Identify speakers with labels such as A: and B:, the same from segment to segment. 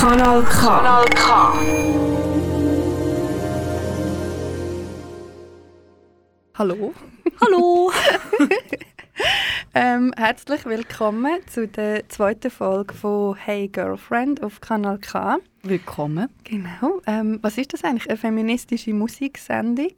A: Kanal K. Kanal K.
B: Hallo.
C: Hallo.
B: ähm, herzlich willkommen zu der zweiten Folge von Hey Girlfriend auf Kanal K.
C: Willkommen.
B: Genau. Ähm, was ist das eigentlich? Eine feministische Musiksendung?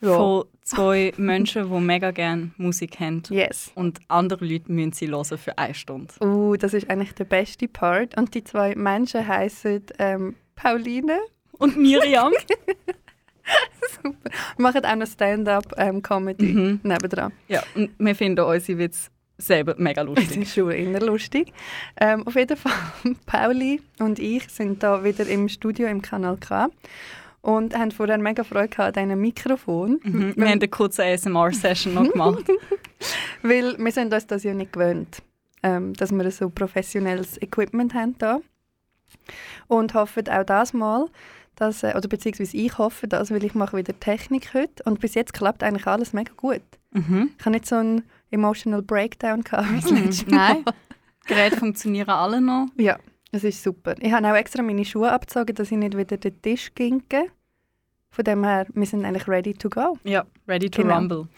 C: Von zwei Menschen, die mega gerne Musik haben.
B: Yes.
C: Und andere Leute müssen sie hören für eine Stunde.
B: Uh, das ist eigentlich der beste Part. Und die zwei Menschen heißen ähm, Pauline
C: und Miriam.
B: Super. Wir machen auch noch Stand-up-Comedy ähm, nebendran.
C: Ja, und wir finden unsere Witze selber mega lustig.
B: Das ist schon immer lustig. Ähm, auf jeden Fall, Pauli und ich sind da wieder im Studio im Kanal K und haben vorher mega Freude an diesem Mikrofon.
C: Mhm. Wir haben eine kurze ASMR-Session noch gemacht.
B: Weil wir sind uns das ja nicht gewöhnt, ähm, dass wir so professionelles Equipment haben da. Und hoffen auch das mal, dass, äh, oder beziehungsweise ich hoffe das, weil ich mache wieder Technik heute und bis jetzt klappt eigentlich alles mega gut. Mhm. Ich habe nicht so einen emotional Breakdown gehabt
C: mhm. Nein, Geräte funktionieren alle noch.
B: Ja, das ist super. Ich habe auch extra meine Schuhe abgezogen, dass ich nicht wieder den Tisch ginke. Von dem her, wir sind eigentlich ready to go.
C: Ja, ready to genau. rumble.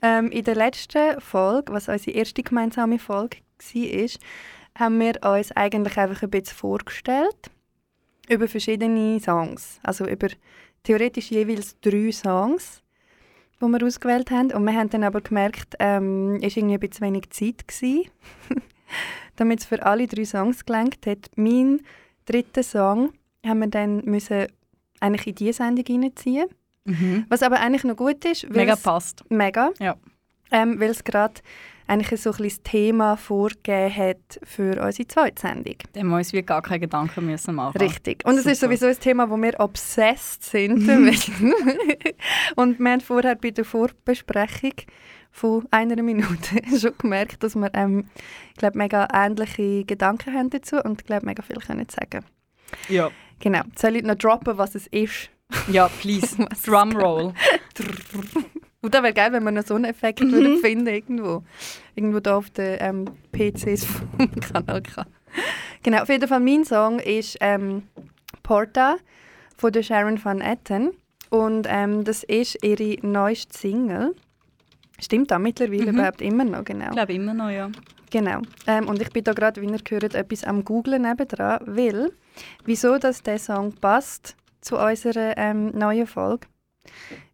B: Ähm, in der letzten Folge, was unsere erste gemeinsame Folge war, haben wir uns eigentlich einfach ein bisschen vorgestellt über verschiedene Songs. Also über theoretisch jeweils drei Songs, die wir ausgewählt haben. Und wir haben dann aber gemerkt, ähm, es war irgendwie ein bisschen wenig Zeit, damit es für alle drei Songs gelangt hat. Mein dritter Song haben wir dann müssen eigentlich in diese Sendung reinziehen. Mhm. Was aber eigentlich noch gut ist.
C: Mega passt.
B: Mega.
C: Ja.
B: Ähm, weil es gerade eigentlich so ein das Thema vorgegeben hat für unsere zweite Sendung.
C: Da haben wir uns wie gar keine Gedanken müssen machen.
B: Richtig. Und es ist sowieso ein Thema, wo wir obsessed sind. Und wir haben vorher bei der Vorbesprechung von einer Minute schon gemerkt, dass wir ähm, glaub, mega ähnliche Gedanken haben dazu und glaub, mega viel können sagen
C: Ja.
B: Genau. Soll ich noch droppen, was es ist?
C: Ja, please. Drumroll.
B: Und das wäre geil, wenn man noch so einen Effekt mhm. würde finden irgendwo. Irgendwo da auf den ähm, PCs vom Kanal K. Genau, auf jeden Fall mein Song ist ähm, Porta von der Sharon Van Etten. Und ähm, das ist ihre neueste Single. Stimmt das mittlerweile mhm. überhaupt immer noch, genau? Ich
C: glaube immer noch, ja.
B: Genau. Ähm, und ich bin da gerade, wie ihr gehört, etwas am googlen nebendran, weil, wieso dass der Song passt zu unserer ähm, neuen Folge,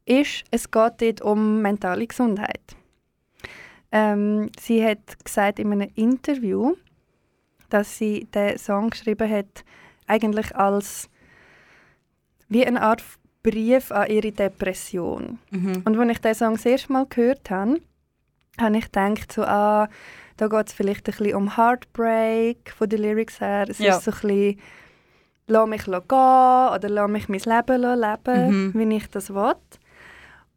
B: ist, es geht dort um mentale Gesundheit. Ähm, sie hat gesagt in einem Interview, dass sie den Song geschrieben hat, eigentlich als wie eine Art Brief an ihre Depression. Mhm. Und als ich den Song das erste Mal gehört habe, habe ich gedacht, so, ah, da geht es vielleicht ein bisschen um Heartbreak von den Lyrics her. Es ja. ist so ein bisschen «Lass mich gehen» oder «Lass mich mein Leben leben, mhm. wie ich das will».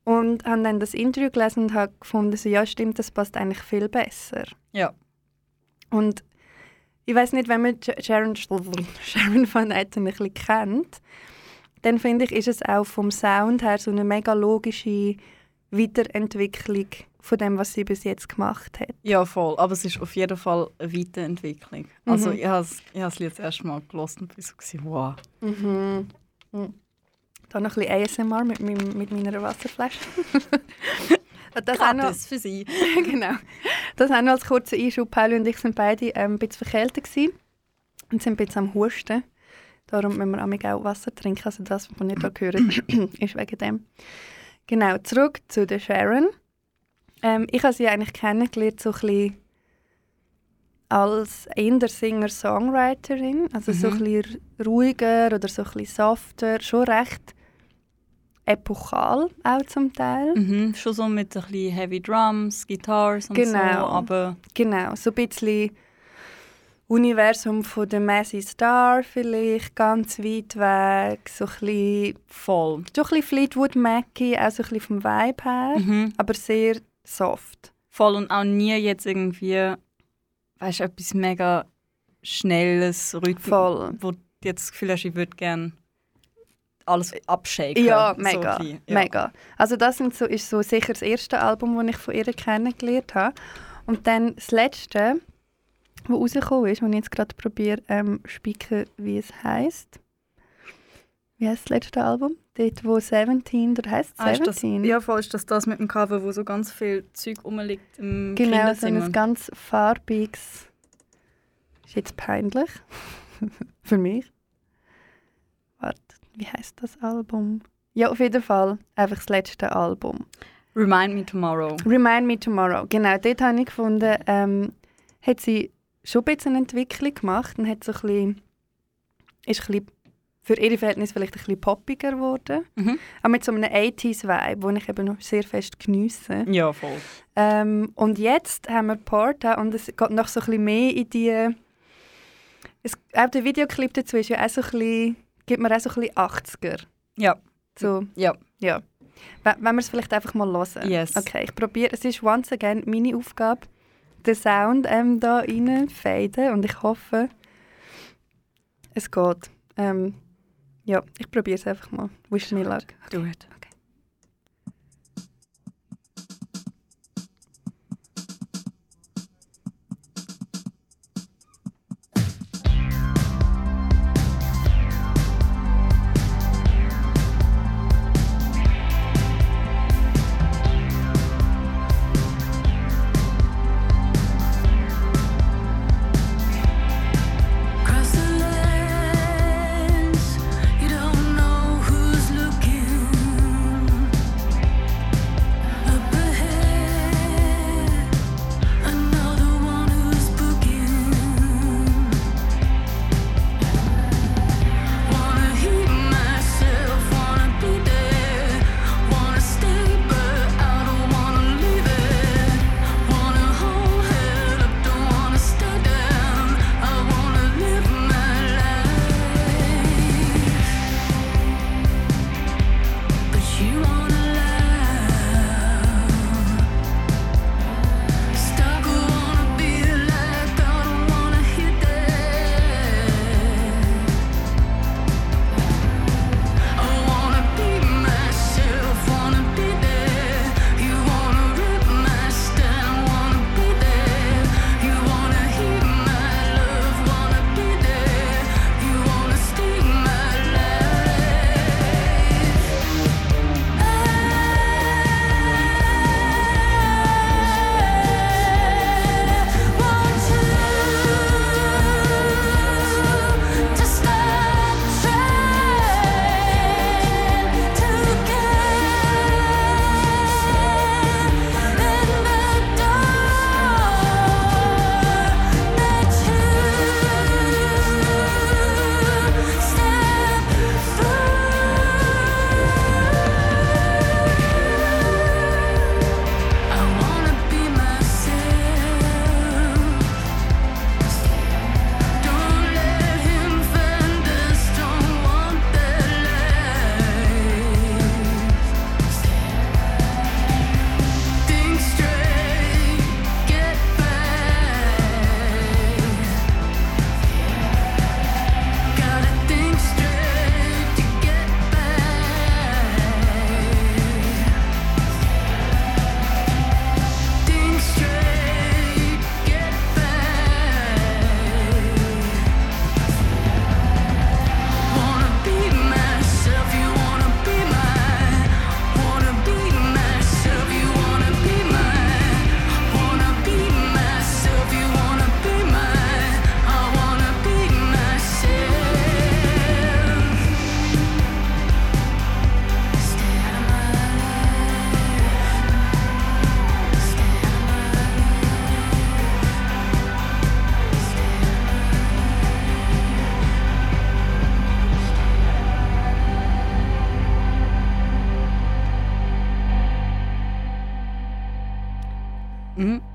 B: Und habe dann das Interview gelesen und habe gefunden, so, ja stimmt, das passt eigentlich viel besser.
C: Ja.
B: Und ich weiß nicht, wenn man Sharon, Sharon Van Etten ein bisschen kennt, dann finde ich, ist es auch vom Sound her so eine mega logische Weiterentwicklung von dem, was sie bis jetzt gemacht hat.
C: Ja, voll. Aber es ist auf jeden Fall eine Weiterentwicklung. Also mhm. ich habe das Lied das erste Mal gelesen und war so, wow.
B: Mhm. mhm. Dann noch ein bisschen ASMR mit, mit, mit meiner Wasserflasche.
C: das Gratis für Sie.
B: genau. Das auch noch als kurzer Einschub. Pauli und ich sind beide ähm, ein bisschen verkältet gewesen und sind ein bisschen am Husten. Darum müssen wir auch Wasser trinken. Also das, was ihr hier hört, ist wegen dem. Genau, zurück zu der Sharon. Ähm, ich habe sie eigentlich kennengelernt so ein bisschen als eher Singer-Songwriterin, also mhm. so ein bisschen ruhiger oder so ein bisschen softer, schon recht epochal auch zum Teil.
C: Mhm, schon so mit ein bisschen Heavy Drums, Guitars und
B: genau,
C: so, aber...
B: Genau, so ein bisschen Universum von der Massey Star vielleicht, ganz weit weg, so ein bisschen...
C: Voll.
B: So ein bisschen Fleetwood Mackie, auch so ein bisschen vom Vibe her, mhm. aber sehr soft.
C: Voll und auch nie jetzt irgendwie, weißt du, etwas mega Schnelles, Rhythmus,
B: Voll.
C: wo du jetzt das Gefühl hast, ich würde gerne alles abshaken.
B: Ja, mega, so ja. mega. Also das sind so, ist so sicher das erste Album, das ich von ihr kennengelernt habe. Und dann das letzte wo rausgekommen ist, und ich jetzt gerade probiere, ähm, spicken, wie es heisst. Wie heißt das letzte Album? Dort, wo 17, oder heißt es
D: Ah, ist das,
B: 17?
D: ja, voll ist das das mit dem Cover, wo so ganz viel Zeug rumliegt im
B: genau, so ein ganz farbiges. Ist jetzt peinlich. Für mich. Warte, wie heißt das Album? Ja, auf jeden Fall. Einfach das letzte Album.
D: Remind Me Tomorrow.
B: Remind Me Tomorrow. Genau, dort habe ich gefunden, ähm, hat sie schon ein bisschen eine Entwicklung gemacht und hat so ein bisschen, ist ein bisschen für ihre Verhältnisse vielleicht ein bisschen poppiger geworden.
D: Mhm.
B: Aber mit so einem 80s-Vibe, den ich eben noch sehr fest geniesse.
D: Ja, voll.
B: Ähm, und jetzt haben wir Porta und es geht noch so ein bisschen mehr in die... Es, auch der Videoclip dazu ist ja auch so ein bisschen, gibt mir auch so ein bisschen 80er.
D: Ja,
B: So,
D: ja.
B: ja. Wenn wenn wir es vielleicht einfach mal hören.
D: Yes.
B: Okay, ich probiere. Es ist once again meine Aufgabe, den Sound ähm, da rein faden und ich hoffe, es geht. Ähm, ja, ich probiere es einfach mal. Wish me luck.
D: Do it.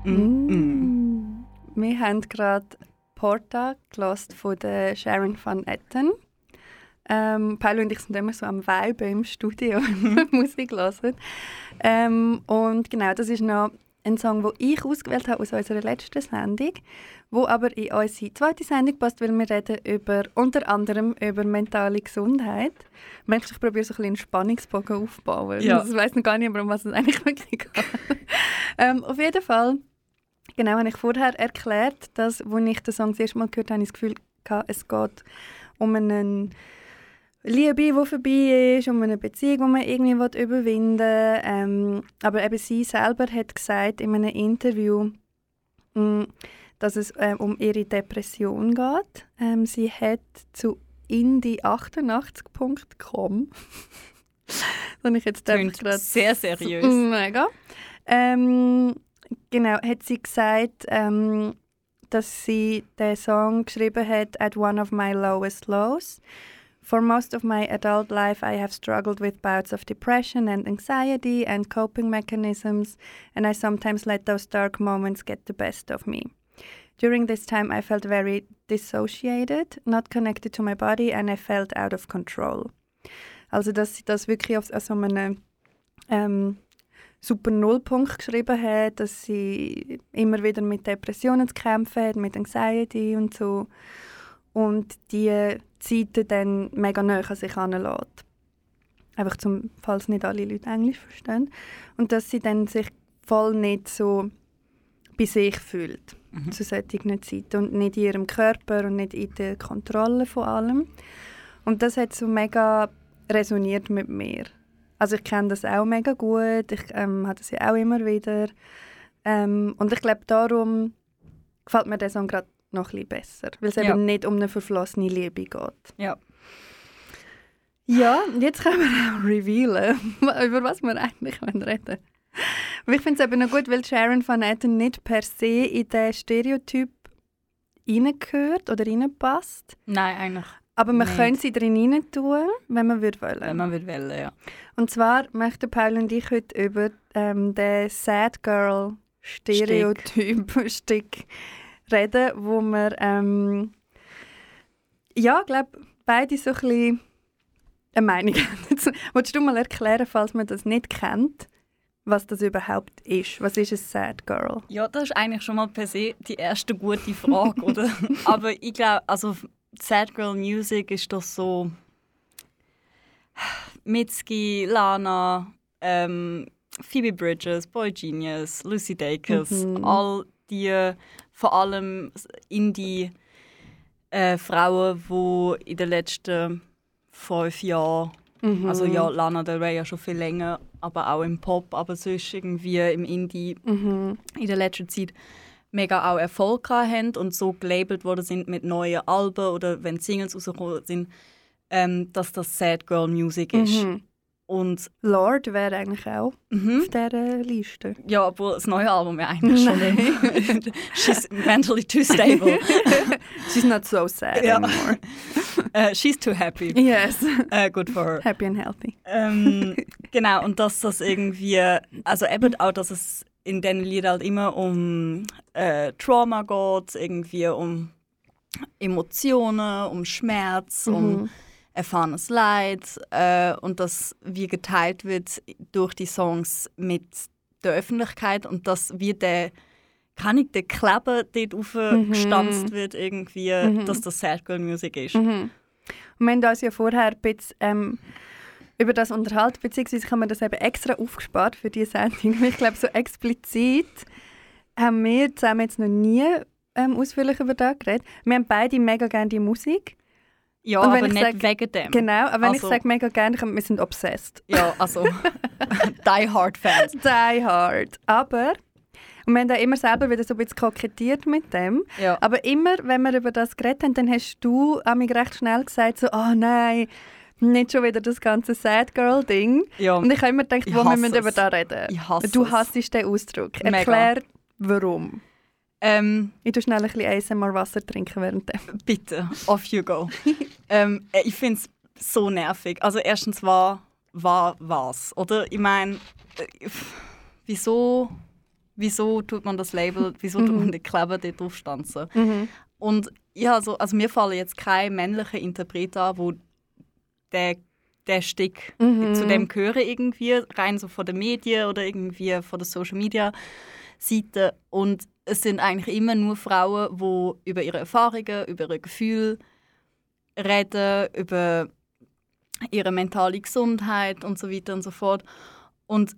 D: Mm, mm.
B: Wir haben gerade Porta gelost von der Sharon van Etten. Ähm, Paolo und ich sind immer so am Vibe im Studio, wenn wir Musik hören. Ähm, und genau, das ist noch ein Song, den ich ausgewählt habe aus unserer letzten Sendung, wo aber in unsere zweite Sendung passt, weil wir reden über, unter anderem über mentale Gesundheit. Du, ich probiere so ein bisschen einen Spannungsbogen aufzubauen.
D: Ja.
B: Ich weiß noch gar nicht, mehr, um was es eigentlich wirklich geht. ähm, auf jeden Fall Genau, habe ich vorher erklärt, dass, als ich den Song das erste Mal gehört habe, ich das Gefühl gehabt, es geht um eine Liebe, die vorbei ist, um eine Beziehung, die man irgendwie überwinden will. Ähm, aber eben sie selber hat gesagt in einem Interview, mh, dass es ähm, um ihre Depression geht. Ähm, sie hat zu indie88.com das habe ich jetzt gerade
C: sehr seriös.
B: Mega. Ähm, genau, hat sie gesagt, ähm, dass sie den Song geschrieben hat at one of my lowest lows. For most of my adult life, I have struggled with bouts of depression and anxiety and coping mechanisms, and I sometimes let those dark moments get the best of me. During this time, I felt very dissociated, not connected to my body, and I felt out of control. Also, dass sie das wirklich auf, so einem ähm, super Nullpunkt geschrieben hat, dass sie immer wieder mit Depressionen zu kämpfen hat, mit Anxiety und so. Und die Zeiten dann mega nah an sich heranlässt. Einfach zum, falls nicht alle Leute Englisch verstehen. Und dass sie dann sich voll nicht so bei sich fühlt,
C: Mhm.
B: zu solchen Zeiten. Und nicht in ihrem Körper und nicht in der Kontrolle von allem. Und das hat so mega resoniert mit mir. Also ich kenne das auch mega gut, ich ähm, habe das ja auch immer wieder. Ähm, und ich glaube, darum gefällt mir der Song gerade noch ein bisschen besser, weil es
C: Ja.
B: eben nicht um eine verflossene Liebe geht.
C: Ja.
B: Ja, jetzt können wir auch revealen, über was wir eigentlich reden wollen. Und ich finde es eben noch gut, weil Sharon Van Etten nicht per se in den Stereotyp reingehört oder reinpasst.
C: Nein, eigentlich,
B: Aber man
C: Nicht.
B: könnte sie drin tun, wenn man würde wollen.
C: wenn man will, wollen, ja.
B: Und zwar möchten Paul und ich heute über ähm, den Sad Girl Stereotyp Stick reden, wo wir ähm, ja, glaube beide so ein bisschen eine Meinung haben. Willst du mal erklären, falls man das nicht kennt, was das überhaupt ist? Was ist ein Sad Girl?
C: Ja, das ist eigentlich schon mal per se die erste gute Frage, oder? Aber ich glaube, also Sad Girl Music ist doch so Mitski, Lana, ähm, Phoebe Bridges, Boy Genius, Lucy Dacus,
B: Mhm.
C: all die vor allem Indie äh, Frauen, die in den letzten fünf Jahren
B: Mhm.
C: also ja, Lana Del Rey ja schon viel länger, aber auch im Pop, aber sonst irgendwie im Indie
B: Mhm.
C: in der letzten Zeit mega auch Erfolg haben und so gelabelt worden sind mit neuen Alben oder wenn Singles rausgekommen sind, ähm, dass das Sad Girl Music ist.
B: Mhm.
C: Und
B: Lord wäre eigentlich auch
C: mhm,
B: auf dieser Liste.
C: ja, obwohl das neue Album ja eigentlich schon nicht. She's mentally too stable.
B: She's not so sad
C: Ja.
B: anymore.
C: Äh, she's too happy.
B: Yes.
C: Äh, good for her.
B: Happy and healthy.
C: Ähm, genau, und dass das irgendwie, also eben auch, dass es in diesen Liedern halt immer um äh, Trauma geht, irgendwie um Emotionen, um Schmerz, um
B: Mhm.
C: erfahrenes Leid äh, und das wie geteilt wird durch die Songs mit der Öffentlichkeit und dass wie der kann ich der Kleber dort aufgestanzt wird irgendwie,
B: Mhm.
C: dass das Sad Girl Music ist.
B: Mhm. Und wir haben uns ja vorher ein bisschen, ähm, über das unterhalten, beziehungsweise haben wir das eben extra aufgespart für diese Sendung. Ich glaube, so explizit haben wir zusammen jetzt noch nie ähm, ausführlich über das geredet. Wir haben beide mega gerne die Musik.
C: Ja, aber
B: ich
C: nicht
B: sag-
C: wegen dem.
B: Genau, aber wenn
C: Also-
B: ich sage mega gerne, wir sind obsessed.
C: Ja, also Die Hard Fans.
B: Die hard. Aber, und wir haben da immer selber wieder so ein bisschen kokettiert mit dem.
C: Ja.
B: Aber immer, wenn wir über das geredet haben, dann hast du mich recht schnell gesagt, so, oh nein, nicht schon wieder das ganze Sad Girl-Ding.
C: ja.
B: Und ich habe immer gedacht, wo wir müssen über das reden.
C: Ich hasse
B: du hasst den Ausdruck.
C: Mega.
B: Erklär, warum.
C: Ähm,
B: Ich tue schnell ein bisschen ASMR-Wasser trinken währenddem.
C: bitte, off you go. ähm, äh, ich finde es so nervig. Also erstens war, war was, oder? Ich meine, äh, wieso, wieso tut man das Label, wieso tut man den Kleber dort draufstanzen?
B: Mhm.
C: Und ja, also, also mir fallen jetzt keine männlichen Interpreten an, wo der, der Stick
B: Mhm.
C: zu dem gehören irgendwie, rein so von den Medien oder irgendwie von der Social Media Seite. Und es sind eigentlich immer nur Frauen, die über ihre Erfahrungen, über ihre Gefühle reden, über ihre mentale Gesundheit und so weiter und so fort. Und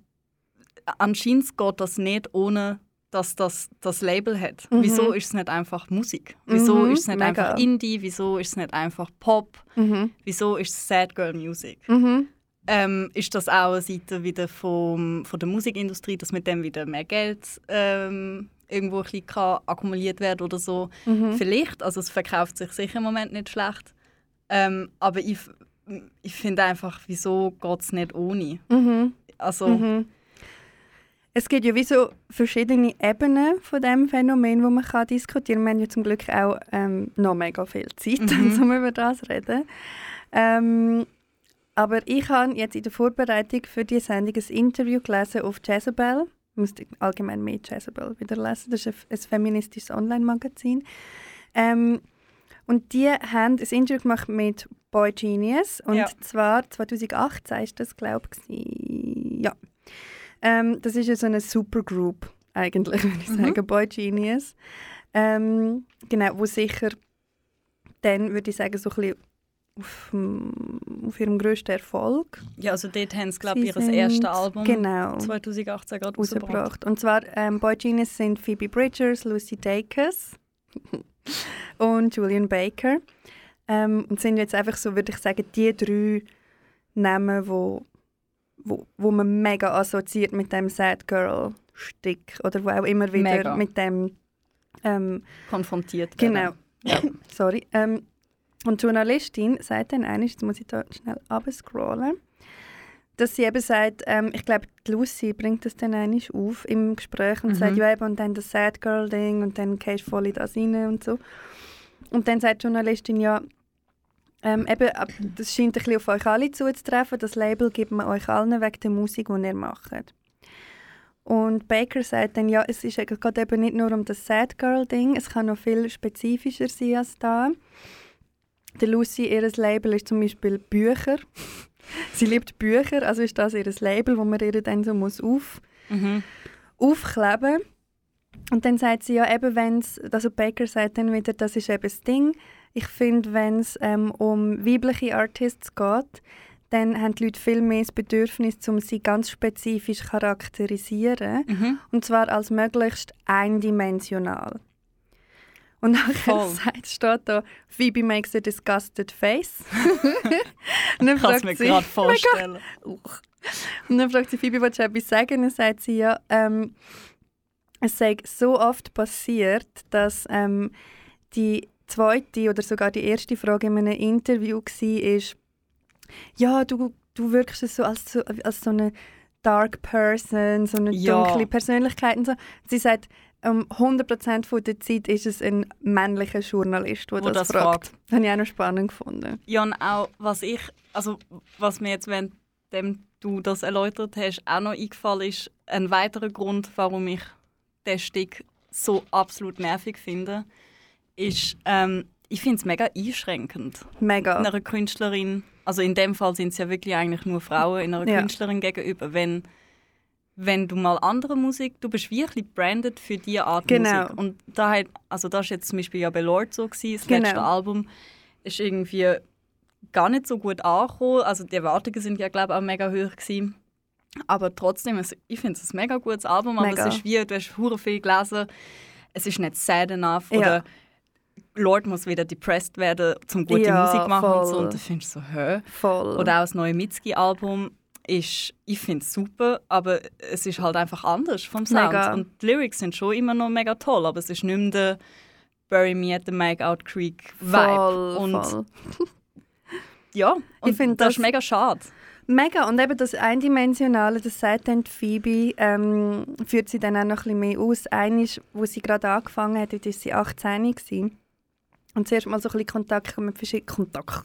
C: anscheinend geht das nicht ohne dass das das Label hat.
B: Mhm.
C: Wieso ist es nicht einfach Musik? Wieso
B: Mhm,
C: ist es nicht
B: mega.
C: einfach Indie? Wieso ist es nicht einfach Pop?
B: Mhm.
C: Wieso ist es Sad Girl Music?
B: Mhm.
C: Ähm, ist das auch eine Seite wieder vom, von der Musikindustrie, dass mit dem wieder mehr Geld ähm, irgendwo ein bisschen kann akkumuliert werden oder so?
B: Mhm.
C: Vielleicht, also es verkauft sich sicher im Moment nicht schlecht. Ähm, aber ich, ich finde einfach, wieso geht es nicht ohne?
B: Mhm.
C: Also.
B: Es gibt ja wie so verschiedene Ebenen von dem Phänomen, wo man kann diskutieren. Wir haben ja zum Glück auch ähm, noch mega viel Zeit,
C: Mhm.
B: um über das zu reden. Ähm, aber ich habe jetzt in der Vorbereitung für die Sendung ein Interview gelesen auf Jezebel. Ich musste allgemein mehr Jezebel wieder lesen. Das ist ein, ein feministisches Online-Magazin. Ähm, und die haben ein Interview gemacht mit Boy Genius. Und
C: Ja.
B: zwar 2018 ist das, glaube ich. Ja. Ähm, das ist ja so eine Supergroup, eigentlich, würde ich
C: Mhm.
B: sagen. Boy Genius. Ähm, genau, wo sicher dann, würde ich sagen, so ein bisschen auf, auf ihrem grössten Erfolg
C: ja, also dort haben sie, glaube ich, ihr erstes Album
B: genau,
C: 2018 gerade rausgebracht.
B: Und zwar ähm, Boy Genius sind Phoebe Bridgers, Lucy Dacus und Julian Baker. Ähm, und sind jetzt einfach so, würde ich sagen, die drei Namen, wo, wo, wo man mega assoziiert mit dem Sad Girl Stick oder wo auch immer wieder
C: Mega.
B: mit dem ähm,
C: Konfrontiert
B: Genau.
C: werden.
B: Sorry. Ähm, und die Journalistin sagt dann eines, jetzt muss ich da schnell abscrollen, dass sie eben sagt, ähm, ich glaube, Lucy bringt das dann einisch auf im Gespräch und
C: Mhm.
B: sagt, ja eben, und dann das Sad Girl Ding und dann gehst du voll in das rein und so. Und dann sagt die Journalistin, ja, ähm, eben, das scheint ein bisschen auf euch alle zuzutreffen, das Label gibt man euch allen wegen der Musik, die ihr macht. Und Baker sagt dann, ja, es ist gerade eben nicht nur um das Sad Girl Ding, es kann noch viel spezifischer sein als da. Der Lucy, ihr Label ist zum Beispiel Bücher. Sie liebt Bücher, also ist das ihr Label, wo man ihr dann so muss auf,
C: Mhm.
B: aufkleben Und dann sagt sie ja eben, wenn es, also Baker sagt dann wieder, das ist eben das Ding. Ich finde, wenn es ähm, um weibliche Artists geht, dann haben die Leute viel mehr das Bedürfnis, um sie ganz spezifisch zu charakterisieren.
C: Mhm.
B: Und zwar als möglichst eindimensional. Und nachher sagt, steht da, Phoebe makes a disgusted face. und dann
C: Ich kann es
B: fragt
C: mir
B: sie,
C: gerade vorstellen.
B: Uch. Und dann fragt sie Phoebe, willst du etwas sagen? Und dann sagt sie, ja, ähm, es sei so oft passiert, dass ähm, die zweite oder sogar die erste Frage in einem Interview war, ja, du, du wirkst so als, so als so eine dark person, so eine
C: Ja.
B: dunkle Persönlichkeit und so. Sie sagt, ähm, 100% von der Zeit ist es ein männlicher Journalist, der
C: Wo
B: das,
C: das
B: fragt.
C: fragt.
B: Das habe ich auch noch spannend gefunden.
C: Ja, und auch, was ich, also was mir jetzt, wenn du das erläutert hast, auch noch eingefallen ist, ein weiterer Grund, warum ich den Stück so absolut nervig finde, ist, ähm, ich finde es mega einschränkend,
B: Mega.
C: einer Künstlerin, also in dem Fall sind es ja wirklich eigentlich nur Frauen, in einer
B: Ja.
C: Künstlerin gegenüber, wenn wenn du mal andere Musik, du bist wirklich branded für diese Art
B: Genau.
C: Musik. Und da hat, also das ist jetzt zum Beispiel ja bei Lord so gewesen, das
B: Genau.
C: letzte Album ist irgendwie gar nicht so gut angekommen. Also die Erwartungen sind ja glaube ich auch mega hoch gewesen. Aber trotzdem, es, ich finde es ein mega gutes Album, aber
B: Mega.
C: es ist wie, du hast hure viel gelesen, es ist nicht sad enough
B: Ja.
C: oder Lord muss wieder depressed werden, zum gute
B: Ja,
C: Musik machen und so.
B: voll.
C: Und da findest du so, hä?
B: Voll.
C: Oder auch das neue Mitski-Album ist, ich finde es super, aber es ist halt einfach anders vom Sound.
B: Mega.
C: Und die Lyrics sind schon immer noch mega toll, aber es ist nicht mehr der Bury Me at the Makeout Creek Vibe.
B: Voll,
C: und
B: voll.
C: ja, und
B: find
C: das,
B: das-
C: ist mega schade.
B: Mega. Und eben das Eindimensionale, das sagt dann Phoebe, ähm, führt sie dann auch noch ein bisschen mehr aus. Eines, wo sie gerade angefangen hat, war sie 18 gewesen. Und zuerst mal so ein bisschen Kontakt mit verschiedenen Kontakt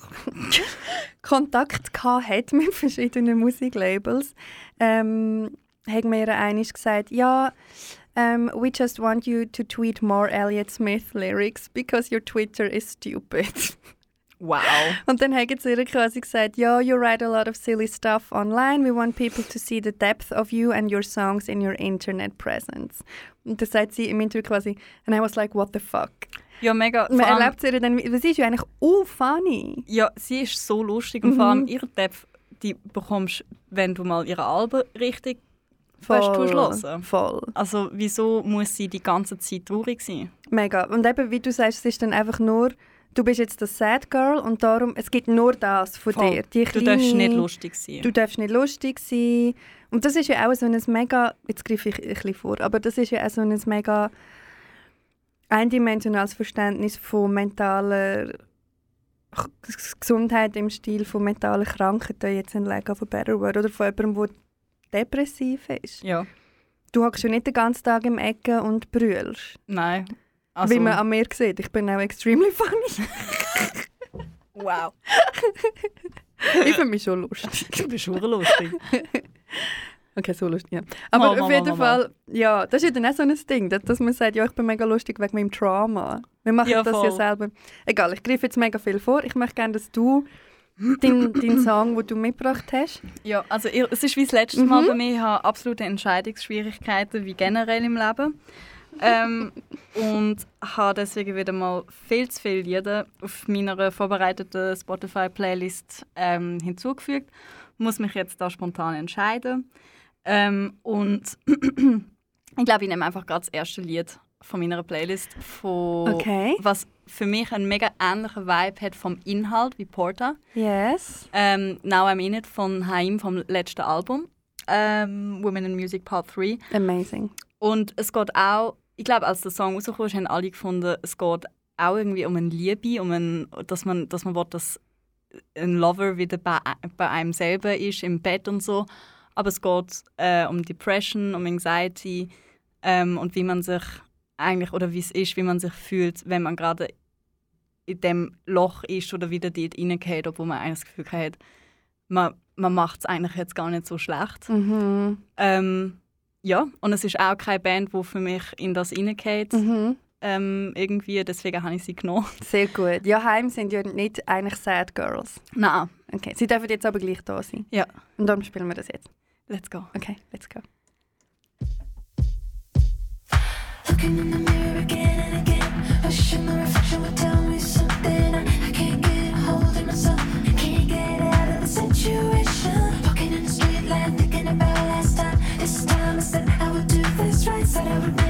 B: Kontakt gehabt hat mit verschiedenen Musiklabels, ähm, hat mir einiges gesagt, ja, um, we just want you to tweet more Elliott Smith lyrics because your Twitter is stupid.
C: Wow.
B: Und dann haben sie ihr quasi gesagt, ja, you write a lot of silly stuff online. We want people to see the depth of you and your songs in your internet presence. Und das sagt sie im Interview quasi, and I was like, what the fuck?
C: Ja, mega.
B: Man
C: allem-
B: erlebt sie dann, das ist ja eigentlich uh, funny.
C: Ja, sie ist so lustig und
B: Mhm.
C: vor allem ihre Depth, die bekommst wenn du mal ihre Alben richtig weißt du, hören.
B: Voll.
C: Also wieso muss sie die ganze Zeit traurig sein?
B: Mega. Und eben, wie du sagst, es ist dann einfach nur, du bist jetzt das Sad Girl und darum, es gibt nur das von
C: Voll.
B: dir. Die
C: Du darfst
B: kleine-
C: nicht lustig sein.
B: Du darfst nicht lustig sein. Und das ist ja auch so ein mega, jetzt greife ich ein bisschen vor, aber das ist ja auch so ein mega eindimensionales Verständnis von mentaler Gesundheit im Stil von mentalen Krankheiten, jetzt ein Leg von Better Word, oder von jemandem, der depressiv ist.
C: ja,
B: Du hockst ja nicht den ganzen Tag im Ecken und brüllst.
C: nein. Also,
B: wie man an mir sieht. Ich bin auch extremely funny.
C: wow.
B: ich finde mich schon lustig.
C: Du bist schon lustig.
B: Okay, so lustig, ja. Aber
C: Mal, mal,
B: auf jeden
C: mal, mal.
B: Fall, ja, das ist ja dann auch so ein Ding, dass, man sagt, ja, ich bin mega lustig wegen meinem Trauma. Wir machen
C: Ja,
B: das ja
C: voll.
B: selber. Egal, ich greife jetzt mega viel vor. Ich möchte gerne, dass du deinen dein Song, den du mitgebracht hast,
C: Ja, also es ist wie das letzte Mal
B: Mhm.
C: bei mir. Ich habe absolute Entscheidungsschwierigkeiten, wie generell im Leben. ähm, und habe deswegen wieder mal viel zu viele Lieder auf meiner vorbereiteten Spotify-Playlist ähm, hinzugefügt. Muss mich jetzt da spontan entscheiden. Ähm, und ich glaube, ich nehme einfach gerade das erste Lied von meiner Playlist, von,
B: Okay.
C: was für mich einen mega ähnlichen Vibe hat vom Inhalt wie Porta.
B: Yes.
C: Ähm, Now I'm In It von Haim vom letzten Album. Ähm, Women in Music Part 3.
B: Amazing.
C: Und es geht auch, ich glaube, als der Song rausgekommen ist, haben alle gefunden, es geht auch irgendwie um eine Liebe, um ein, dass man, dass man will, dass ein Lover wieder bei, bei einem selber ist, im Bett und so. Aber es geht äh, um Depression, um Anxiety ähm, und wie man sich eigentlich, oder wie es ist, wie man sich fühlt, wenn man gerade in dem Loch ist oder wieder dort reingeht, obwohl man eigentlich das Gefühl hat, man, man macht es eigentlich jetzt gar nicht so schlecht.
B: Mhm.
C: Ähm, ja, und es ist auch keine Band, die für mich in das reingeht.
B: Mhm.
C: Ähm, irgendwie, deswegen habe ich sie genommen.
B: Sehr gut. Ja, Heim sind ja nicht eigentlich Sad Girls.
C: Nein,
B: Okay, sie dürfen jetzt aber gleich da sein.
C: Ja.
B: Und darum spielen wir das jetzt.
C: Let's go.
B: Okay, let's go.
E: Looking in the mirror again and again. Wishing the reflection would tell me something. I, I can't get a hold of myself. Can't get out of the situation. Walking in the street light, thinking about last time. This time I said I would do this right. Said I would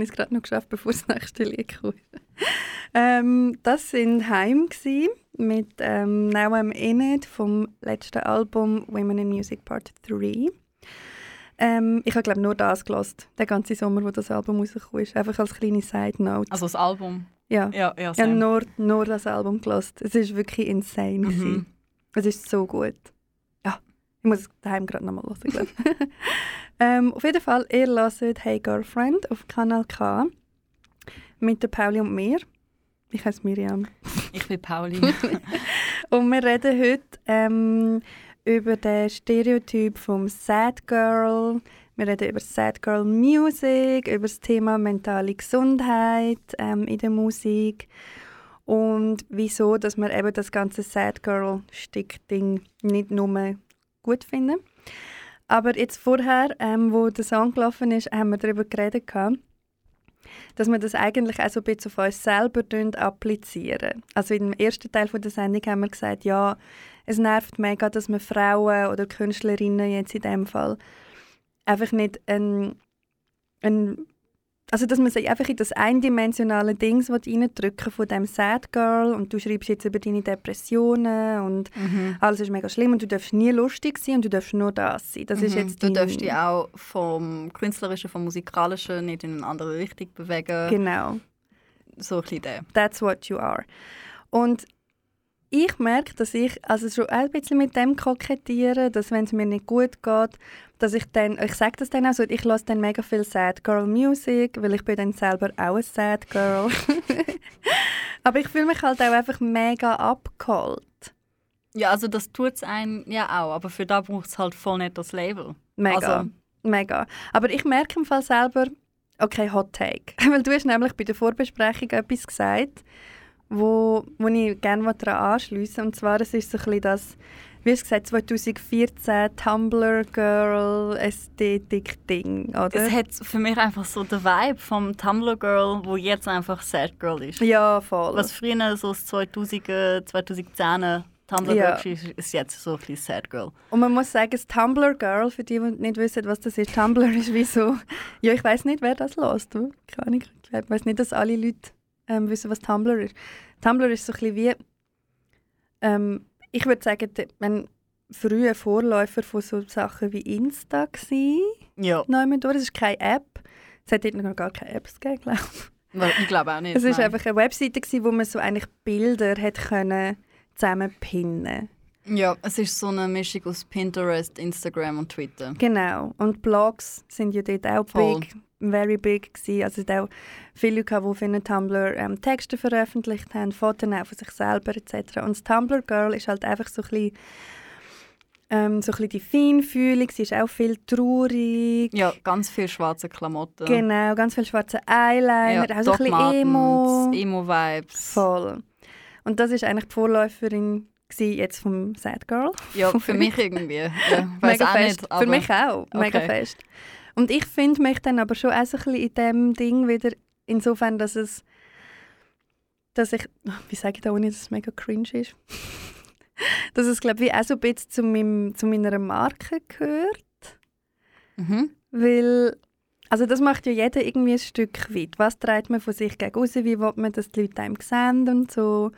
B: habe ich es gerade noch geschafft, bevor das nächste Lied kam. ähm, das sind Heim mit ähm, Now I'm In It vom letzten Album Women in Music Part 3. Ähm, ich habe glaube nur das gelost, den ganzen Sommer, wo das Album rausgekommen ist. Einfach als kleine Side Note.
C: Also das Album.
B: ja.
C: Ja, ja,
B: Ich habe
C: same.
B: nur, nur das Album gelost. Es ist wirklich insane.
C: Mhm.
B: gewesen. Es ist so gut. Ja, ich muss es daheim gerade nochmal hören. ähm, auf jeden Fall, ihr hört «Hey Girlfriend» auf Kanal K mit der Pauli und mir. Ich heiße Miriam.
C: Ich bin Pauli.
B: Und wir reden heute ähm, über den Stereotyp vom Sad Girl. Wir reden über Sad Girl Music, über das Thema mentale Gesundheit ähm, in der Musik und wieso, dass wir eben das ganze Sad Girl Stick-Ding nicht nur gut finden. Aber jetzt vorher, ähm, wo der Song gelaufen ist, haben wir darüber geredet, gehabt, dass wir das eigentlich auch so ein bisschen auf uns selber applizieren. Also im ersten Teil der Sendung haben wir gesagt, ja, es nervt mega, dass man Frauen oder Künstlerinnen jetzt in dem Fall einfach nicht ein, ein also dass man sich einfach in das eindimensionale Ding reindrücken von dem Sad Girl und du schreibst jetzt über deine Depressionen und
C: mhm.
B: alles ist mega schlimm und du darfst nie lustig sein und du darfst nur das sein. Das ist
C: Mhm.
B: jetzt
C: du
B: dein-
C: darfst dich auch vom Künstlerischen, vom Musikalischen nicht in eine andere Richtung bewegen.
B: Genau.
C: So ein bisschen der.
B: That's what you are. Und ich merke, dass ich also schon ein bisschen mit dem kokettiere, dass wenn es mir nicht gut geht, dass ich dann, ich sage das dann auch so, ich lasse dann mega viel Sad Girl Music, weil ich bin dann selber auch eine Sad Girl. Aber ich fühle mich halt auch einfach mega abgeholt.
C: Ja, also das tut es einem ja auch, aber für da braucht es halt voll nicht das Label.
B: Mega.
C: Also-
B: Mega. Aber ich merke im Fall selber, okay, Hot Take. Weil du hast nämlich bei der Vorbesprechung etwas gesagt, wo, wo ich gerne daran anschliessen Und zwar, es ist so ein bisschen das, wie du gesagt, 2014 Tumblr Girl Ästhetik Ding, oder?
C: Es hat für mich einfach so den Vibe vom Tumblr Girl, wo jetzt einfach Sad Girl ist.
B: ja, voll.
C: Was früher so das 2000er, 2010er Tumblr
B: Ja.
C: Girl ist, ist jetzt so ein bisschen Sad Girl.
B: Und man muss sagen, das Tumblr Girl, für die, die nicht wissen, was das ist, Tumblr ist wie so, ja, ich weiß nicht, wer das lässt. Keine Ahnung. Ich weiß nicht, dass alle Leute ähm, wissen, was Tumblr ist. Tumblr ist so ein bisschen wie, ähm, ich würde sagen, der- wenn frühe Vorläufer von so Sachen wie Insta gsi,
C: Ja,
B: nehmen durch. Es ist keine App. Es hat dort noch gar keine Apps gegeben, glaube ich.
C: ich glaube auch nicht.
B: Es war einfach eine Webseite, gsi, wo man so eigentlich Bilder hat können zusammenpinnen
C: Ja, es ist so eine Mischung aus Pinterest, Instagram und Twitter.
B: Genau. Und Blogs sind ja dort auch
C: Voll.
B: big, very big gewesen. Also es hat auch viele Leute, die auf ihren Tumblr ähm, Texte veröffentlicht haben, Fotos auch von sich selber etc. Und das Tumblr Girl ist halt einfach so ein bisschen, ähm, so ein bisschen die Feinfühlung. Sie ist auch viel traurig.
C: Ja, ganz viel schwarze Klamotten.
B: Genau, ganz viel schwarze Eyeliner, auch so ein bisschen Emo.
C: Emo-Vibes.
B: Voll. Und das ist eigentlich die Vorläuferin jetzt vom Sad Girl.
C: Ja, für mich irgendwie. Ja,
B: mega fest.
C: nicht,
B: Für mich auch, mega
C: Okay.
B: fest. Und ich finde mich dann aber schon auch so ein bisschen in dem Ding wieder, insofern, dass es, dass ich, wie sage ich da, ohne dass es mega cringe ist, dass es, glaube ich, auch so ein bisschen zu, meinem, zu meiner Marke gehört,
C: Mhm.
B: weil, also das macht ja jeder irgendwie ein Stück weit. Was trägt man von sich gegen raus, wie will man, dass die Leute einem sehen und so.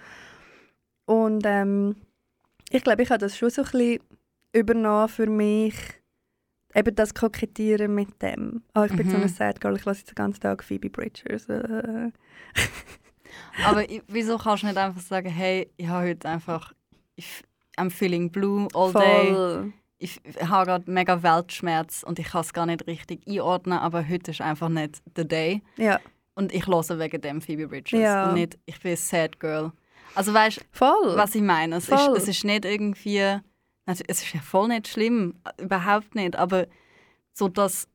B: Und ähm, ich glaube, ich habe das schon so ein bisschen übernommen für mich, eben das Kokettieren mit dem. Ah, ich bin so
C: Mhm.
B: eine Sad Girl, ich lasse jetzt den ganzen Tag Phoebe Bridgers. Äh.
C: Aber i- wieso kannst du nicht einfach sagen, hey, ich habe heute einfach, ich, I'm feeling blue all day.
B: Voll.
C: Ich f- habe gerade mega Weltschmerz und ich kann es gar nicht richtig einordnen, aber heute ist einfach nicht the day.
B: Ja,
C: Und ich höre wegen dem Phoebe Bridges
B: Ja.
C: und nicht, ich bin eine sad girl. Also weißt du, was ich meine? Es ist,
B: Voll.
C: es ist nicht irgendwie, natu- es ist ja voll nicht schlimm, äh, überhaupt nicht, aber so das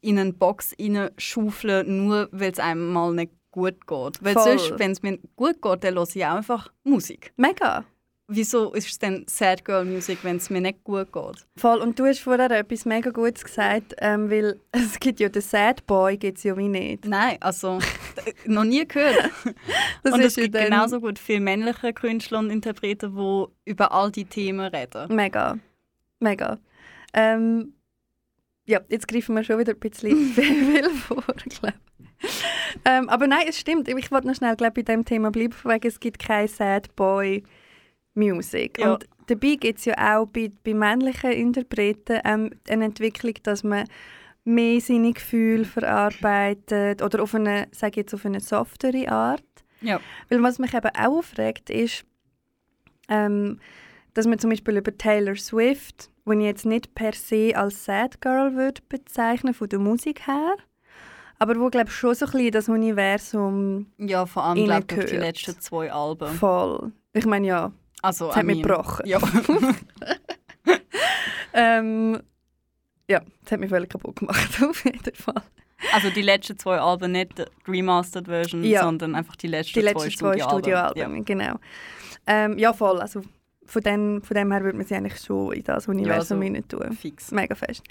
C: in eine Box schaufeln, nur weil es einem mal nicht gut geht. Weil
B: Voll.
C: sonst, wenn es mir gut geht, dann höre ich auch einfach Musik.
B: Mega.
C: Wieso ist es denn Sad Girl Music, wenn es mir nicht gut geht?
B: Voll. Und du hast vorher etwas mega Gutes gesagt, ähm, weil es gibt ja den Sad Boy, gibt's ja wie nicht.
C: Nein, also noch nie gehört.
B: Das
C: und
B: ist
C: es gibt
B: ja
C: genauso gut viele männliche Künstler und Interpreten, die über all die Themen reden.
B: Mega. Mega. Ähm, ja, jetzt greifen wir schon wieder ein bisschen viel vor, glaube ähm, Aber nein, es stimmt. Ich wollte noch schnell glaub, bei dem Thema bleiben, wegen, es gibt keine Sad Boy Music.
C: Ja.
B: Und dabei gibt es ja auch bei, bei männlichen Interpreten ähm, eine Entwicklung, dass man mehr seine Gefühle verarbeitet oder auf eine, sage ich jetzt, auf eine softere Art.
C: Ja.
B: Weil was mich eben auch aufregt, ist, ähm, dass man zum Beispiel über Taylor Swift, die ich jetzt nicht per se als Sad Girl würde bezeichnen von der Musik her, aber wo glaube schon so ein bisschen das Universum
C: Ja, vor allem glaub, durch die letzten zwei Alben.
B: voll. Ich meine ja,
C: Also,
B: es hat mich
C: mean,
B: gebrochen.
C: Ja.
B: Ähm, ja, das hat mich völlig kaputt gemacht auf jeden Fall.
C: Also die letzten zwei Alben, nicht die Remastered Version,
B: Ja.
C: sondern einfach die letzten,
B: Die letzten zwei
C: Studioalben.
B: Studioalben, genau. Ähm, ja, voll. Also von dem, von dem her würde man sie eigentlich schon in das Universum
C: so.
B: hinein tun.
C: Ja, fix.
B: Mega fest.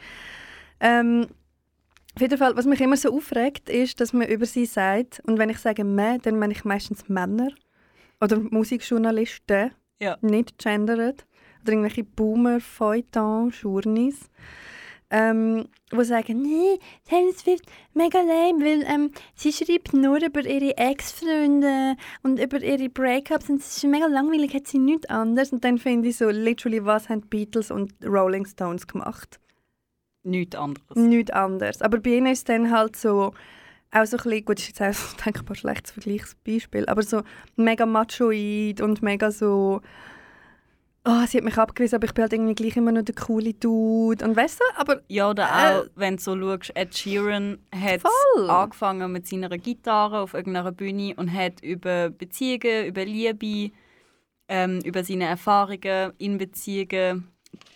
B: Ähm, auf jeden Fall, was mich immer so aufregt, ist, dass man über sie sagt, und wenn ich sage «me», dann meine ich meistens Männer oder Musikjournalisten,
C: Ja.
B: nicht gendert, oder irgendwelche Boomer, Feuilleton, Journis, ähm, die sagen «Nee, Taylor Swift, mega lame, weil ähm, sie schreibt nur über ihre Ex-Freunde und über ihre Breakups und es ist mega langweilig, hat sie nichts anderes.» Und dann finde ich so, literally, was haben Beatles und Rolling Stones gemacht?
C: Nichts anderes.
B: Nichts anderes. Aber bei ihnen ist es dann halt so, auch so ein bisschen, gut, ist jetzt auch ein schlechtes Vergleichsbeispiel, aber so mega machoid und mega so, oh, sie hat mich abgewiesen, aber ich bin halt irgendwie gleich immer noch der coole Dude. Und weißt du, aber
C: Ja, oder
B: Äh,
C: auch, wenn du so schaust, Ed Sheeran hat
B: Voll.
C: angefangen mit seiner Gitarre auf irgendeiner Bühne und hat über Beziehungen, über Liebe, ähm, über seine Erfahrungen in Beziehungen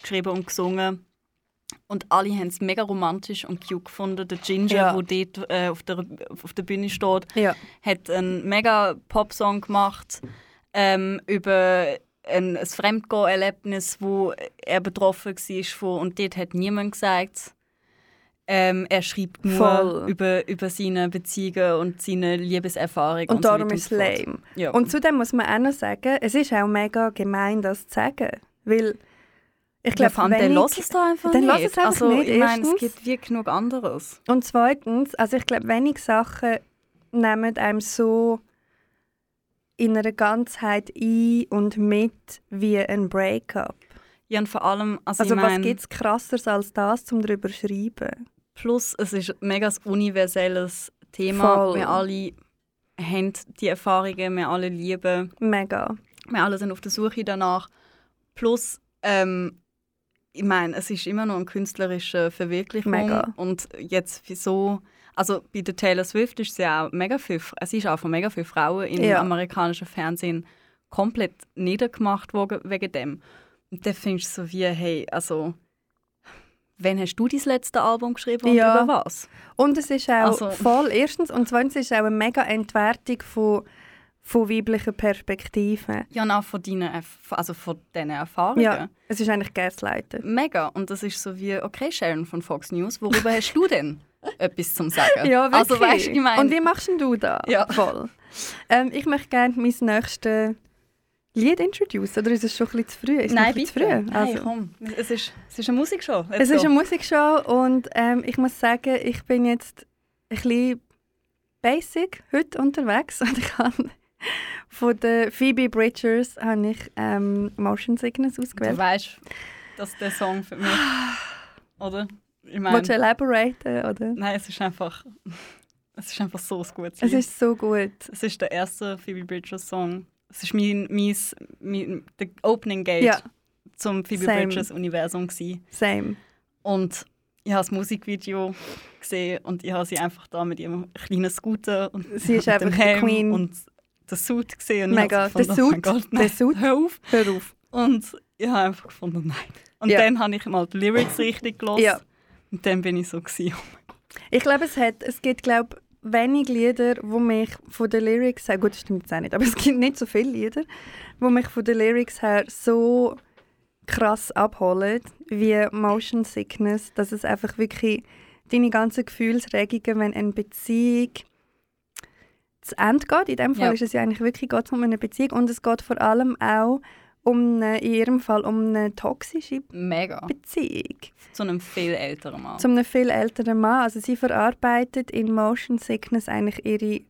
C: geschrieben und gesungen. Und alle haben es mega romantisch und cute gefunden. Der Ginger,
B: Ja.
C: der dort äh, auf, der, auf der Bühne steht,
B: ja,
C: hat einen mega Popsong gemacht ähm, über ein, ein Fremdgehen-Erlebnis, wo er betroffen war von, und dort hat niemand gesagt. Ähm, er schreibt nur
B: Voll.
C: über, über seine Beziehungen und seine Liebeserfahrungen.
B: und
C: und
B: darum ist es lame.
C: Ja.
B: Und zudem muss man auch noch sagen, es ist auch mega gemein, das zu sagen. Weil ich
C: ja,
B: glaube,
C: allem, dann lass es da einfach
B: dann
C: nicht.
B: es einfach
C: also,
B: nicht,
C: Ich meine, es gibt wie genug anderes.
B: Und zweitens, also ich glaube, wenig Sachen nehmen einem so in einer Ganzheit ein und mit wie ein Breakup.
C: Ja, und vor allem, also,
B: Also
C: ich
B: was
C: mein,
B: gibt es krasseres als das, zum darüber zu schreiben?
C: Plus, es ist ein mega universelles Thema.
B: Voll.
C: Wir alle haben die Erfahrungen, wir alle lieben
B: Mega.
C: Wir alle sind auf der Suche danach. Plus, ähm, ich meine, es ist immer noch eine künstlerische Verwirklichung.
B: Mega.
C: Und jetzt wieso... Also bei der Taylor Swift ist sie auch mega viel, es ist auch von mega vielen Frauen im
B: Ja.
C: amerikanischen Fernsehen komplett niedergemacht worden wegen dem. Und dann findest du so wie, hey, also... Wann hast du dein letzte Album geschrieben und
B: Ja.
C: über was?
B: Und es ist auch
C: Also-
B: voll, erstens, und zweitens ist es auch eine mega Entwertung von, von weiblichen Perspektiven.
C: Ja, auch von deinen, Erf- also von diesen Erfahrungen.
B: Ja, es ist eigentlich Gaslighten.
C: Mega. Und das ist so wie, okay, Sharon von Fox News, worüber hast du denn etwas zum Sagen?
B: Ja, wirklich.
C: Also, weißt, du, ich meine,
B: Und wie machst denn du das?
C: Ja.
B: Voll. Ähm, ich möchte gerne mein nächstes Lied introducen. Oder ist es schon ein bisschen zu früh? Ist
C: nein, bitte.
B: zu früh?
C: Nein,
B: Also,
C: komm. Es ist, es ist eine Musikshow. Let's
B: es ist
C: go.
B: eine Musikshow und ähm, ich muss sagen, ich bin jetzt ein bisschen basic heute unterwegs. Und ich habe von der Phoebe Bridgers habe ich ähm, Motion Sickness
C: Du
B: ausgewählt.
C: weißt, dass der Song für mich, oder? Ich
B: Willst du
C: meine,
B: elaboraten, oder?
C: nein, es ist einfach, es ist einfach so ein gutes
B: Es ist so gut.
C: es ist der erste Phoebe Bridgers Song. Es ist mein, mein, mein der Opening Gate
B: Ja.
C: zum Phoebe
B: Same.
C: Bridgers Universum gewesen.
B: Same.
C: Und ich habe das Musikvideo gesehen und ich habe sie einfach da mit ihrem kleinen Scooter und
B: Sie ist einfach
C: Helm
B: Queen.
C: und den Suit gesehen. Und
B: Mega.
C: Ich habe gefunden, oh mein
B: Suit,
C: Gott, nein,
B: Suit.
C: hör auf.
B: Hör auf.
C: Und ich habe einfach gefunden, nein. Und
B: Ja.
C: dann habe ich mal die Lyrics richtig gelesen.
B: Ja.
C: Und dann bin ich so, gewesen, oh
B: Ich glaube, es, hat, es gibt glaub, wenig Lieder, wo mich von den Lyrics her, gut, das stimmt jetzt auch nicht, aber es gibt nicht so viele Lieder, wo mich von den Lyrics her so krass abholen wie Motion Sickness, dass es einfach wirklich deine ganzen Gefühlsregungen, wenn eine Beziehung zu Ende geht, in dem Fall
C: Ja.
B: ist es ja eigentlich wirklich geht um eine Beziehung und es geht vor allem auch um eine, in ihrem Fall um eine toxische
C: Mega.
B: Beziehung.
C: Zu einem viel älteren Mann.
B: Zu einem viel älteren Mann. Also sie verarbeitet in Motion Sickness eigentlich ihre...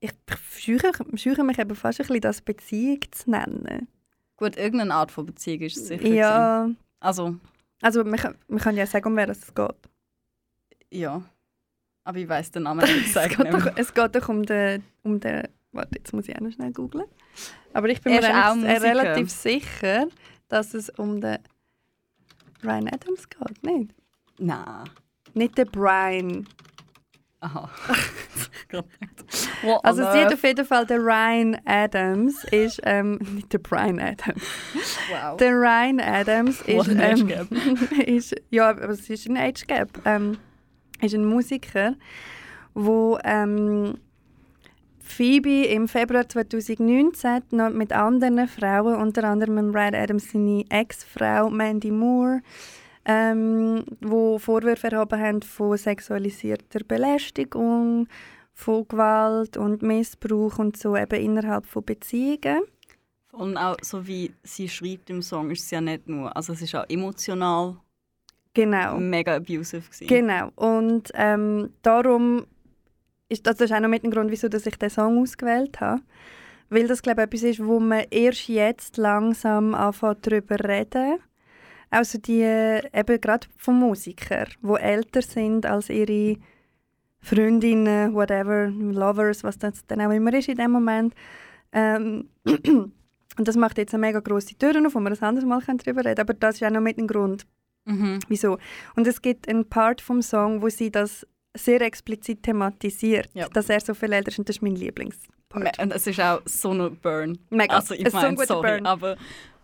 B: Ich scheue, scheue mich eben fast ein bisschen, das Beziehung zu nennen.
C: Gut, irgendeine Art von Beziehung ist es sicher. gewesen.
B: Ja,
C: Also,
B: also man kann, man kann ja sagen, um wer es geht.
C: ja. Aber ich weiß den Namen nicht
B: Es
C: sagen.
B: geht, doch, es geht doch um den... Um den warte, jetzt muss ich auch noch schnell googlen. Aber ich bin
C: Er
B: mir
C: auch Musiker.
B: relativ sicher, dass es um den Ryan Adams geht, nicht?
C: Nein.
B: Nicht der Brian.
C: Aha.
B: Also
C: on
B: sie hat
C: earth?
B: auf jeden Fall der Ryan Adams ist ähm, nicht der Brian Adams.
C: Wow.
B: Der Ryan Adams ist, ähm, ist ja, aber es ist ein Age Gap. Ähm, ist ein Musiker, wo ähm, Phoebe im Februar 2019 noch mit anderen Frauen, unter anderem Ryan Adams seine Ex-Frau Mandy Moore, ähm, wo Vorwürfe erhoben haben von sexualisierter Belästigung, von Gewalt und Missbrauch und so eben innerhalb von Beziehungen.
C: Und auch so wie sie schreibt im Song, ist es ja nicht nur, also es ist auch emotional
B: Genau.
C: mega abusive gewesen.
B: Genau. Und ähm, darum ist das, ist auch noch mit dem Grund, wieso dass ich den Song ausgewählt habe. Weil das, glaube ich, etwas ist, wo man erst jetzt langsam anfängt darüber reden. Also die, eben gerade von Musikern, die älter sind als ihre Freundinnen, whatever, Lovers, was das dann auch immer ist in dem Moment. Ähm, und das macht jetzt eine mega grosse Tür auf, wo wir ein anderes Mal darüber reden können. Aber das ist auch noch mit dem Grund,
C: Mhm.
B: Wieso? Und es gibt einen Part vom Song, wo sie das sehr explizit thematisiert,
C: Ja.
B: dass er so viel älter ist und das ist mein Lieblingspart.
C: Und es ist auch so ein Burn.
B: Mega.
C: Also ich
B: so ein
C: meine,
B: guter
C: sorry,
B: Burn.
C: aber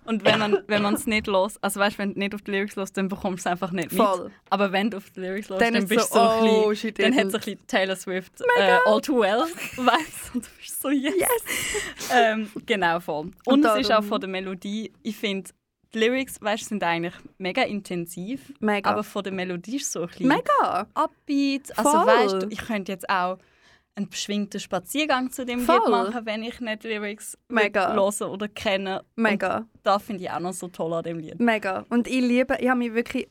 C: und wenn man wenn man es nicht los, also weißt, wenn du nicht auf die Lyrics los, dann bekommst du es einfach nicht mit.
B: Voll.
C: Aber wenn du auf die Lyrics los,
B: Dann
C: dann,
B: ist
C: bist
B: so,
C: du so, ein
B: oh,
C: bisschen,
B: she
C: dann hat ein bisschen Taylor Swift äh, All Too Well Vibes und du bist so yes. ähm, genau voll. Und,
B: Und
C: es ist auch von der Melodie, ich finde die Lyrics, weißt, sind eigentlich mega intensiv,
B: Mega.
C: aber von der Melodie ist so ein bisschen
B: Mega.
C: Upbeat. Also
B: Voll.
C: weißt du, ich könnte jetzt auch einen beschwingten Spaziergang zu dem
B: Voll.
C: Lied machen, wenn ich nicht Lyrics
B: Mega.
C: höre oder kenne.
B: Mega.
C: Und das finde ich auch noch so toll an dem Lied.
B: Mega. Und ich liebe, ich habe mich wirklich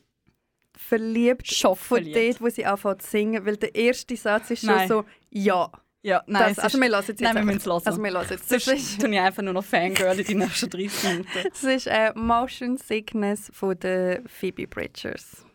B: verliebt
C: Schock
B: von
C: verliebt.
B: dort, wo sie anfängt zu singen, weil der erste Satz ist schon
C: Nein.
B: so, ja.
C: Ja, nein,
B: Das, also
C: ist,
B: wir jetzt
C: nein, wir müssen es hören.
B: Also wir hören es jetzt. Das ist,
C: ich einfach nur noch Fangirl in die nächsten 30 Minuten.
B: das ist äh, Motion Sickness von der Phoebe Bridgers.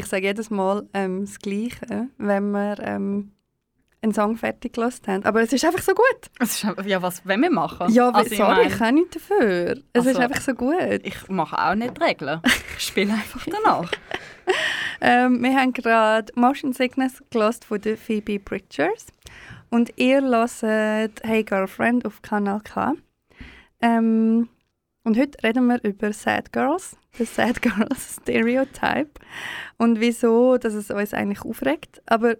B: Ich sage jedes Mal ähm, das Gleiche, wenn wir ähm, einen Song fertig gelassen haben. Aber es ist einfach so gut.
C: Es ist ja, was wollen wir machen?
B: Ja,
C: Also,
B: sorry, ich
C: mein,
B: kann nichts dafür. Es ist
C: Also-
B: einfach so gut.
C: ich mache auch nicht Regeln. Ich spiele einfach danach.
B: Ähm, wir haben gerade Motion Sickness gelost von der Phoebe Bridgers und ihr hört Hey Girlfriend auf Kanal K. Ähm, und heute reden wir über Sad Girls, das Sad Girls Stereotype und wieso, dass es uns eigentlich aufregt. Aber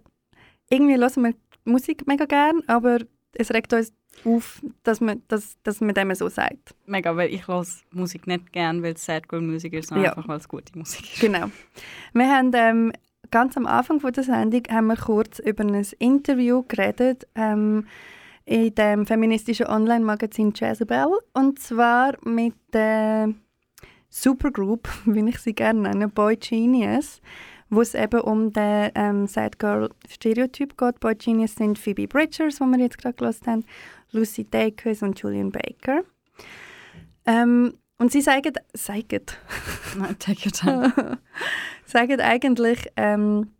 B: irgendwie hören wir Musik mega gern, aber es regt uns auf, dass man, dass, dass man dem so sagt.
C: Mega, weil ich höre Musik nicht gern, weil es Sad Girl Musik ist, sondern
B: Ja.
C: einfach, weil es gute Musik ist.
B: Genau. Wir haben ähm, ganz am Anfang von der Sendung haben wir kurz über ein Interview geredet ähm, in dem feministischen Online-Magazin Jezebel und zwar mit der Supergroup, wie ich sie gerne nenne, Boy Genius, wo es eben um den ähm, Sad Girl Stereotyp geht. Boy Genius sind Phoebe Bridgers, die wir jetzt gerade gehört haben, Lucy Dacus und Julian Baker. Ähm, und sie sagen, sagen
C: Nein, take your time.
B: sagen eigentlich ähm,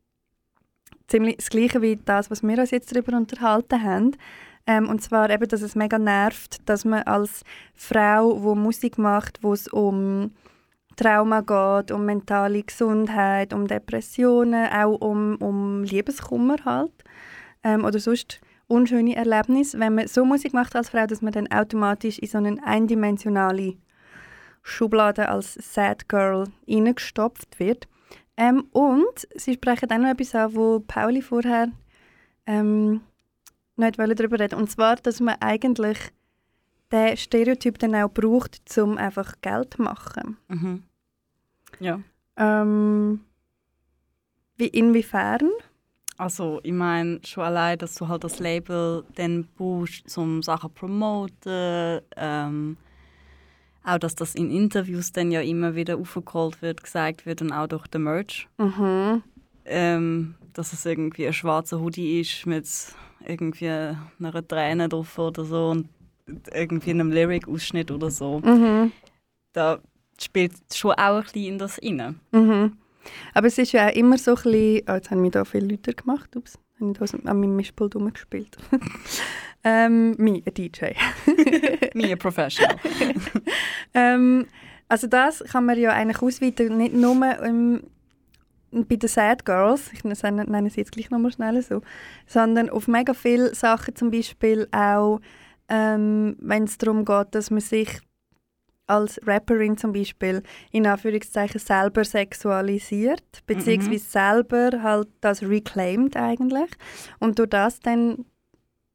B: ziemlich das Gleiche wie das, was wir uns jetzt darüber unterhalten haben. Ähm, und zwar eben, dass es mega nervt, dass man als Frau, die Musik macht, wo es um Trauma geht, um mentale Gesundheit, um Depressionen, auch um, um Liebeskummer halt ähm, oder sonst unschöne Erlebnisse, wenn man so Musik macht als Frau, dass man dann automatisch in so eine eindimensionale Schublade als Sad Girl reingestopft wird. Ähm, und sie sprechen auch noch etwas an, wo Pauli vorher ähm, nicht darüber reden Und zwar, dass man eigentlich den Stereotyp dann auch braucht, um einfach Geld zu machen.
C: Mhm. Ja.
B: Ähm, wie inwiefern?
C: Also, ich meine, schon allein, dass du halt das Label dann brauchst, um Sachen zu promoten. Ähm, auch, dass das in Interviews dann ja immer wieder aufgeholt wird, gesagt wird und auch durch den Merch.
B: Mhm.
C: Ähm, dass es irgendwie ein schwarzer Hoodie ist mit irgendwie einer Träne drauf oder so und irgendwie einem Lyric-Ausschnitt oder so.
B: Mhm.
C: Da spielt schon auch ein bisschen in das rein.
B: Mhm. Aber es ist ja auch immer so ein bisschen... Oh, jetzt haben wir da viele Leute gemacht. Ups, habe ich da an meinem Mischpult rumgespielt. ähm, mich, ein DJ.
C: Me a professional.
B: Ähm, also das kann man ja eigentlich ausweiten, nicht nur ähm, bei den Sad Girls, ich nenne sie jetzt gleich nochmal schnell so, sondern auf mega viele Sachen, zum Beispiel auch, ähm, wenn es darum geht, dass man sich als Rapperin zum Beispiel in Anführungszeichen selber sexualisiert, beziehungsweise selber halt das reclaimed eigentlich und durch das dann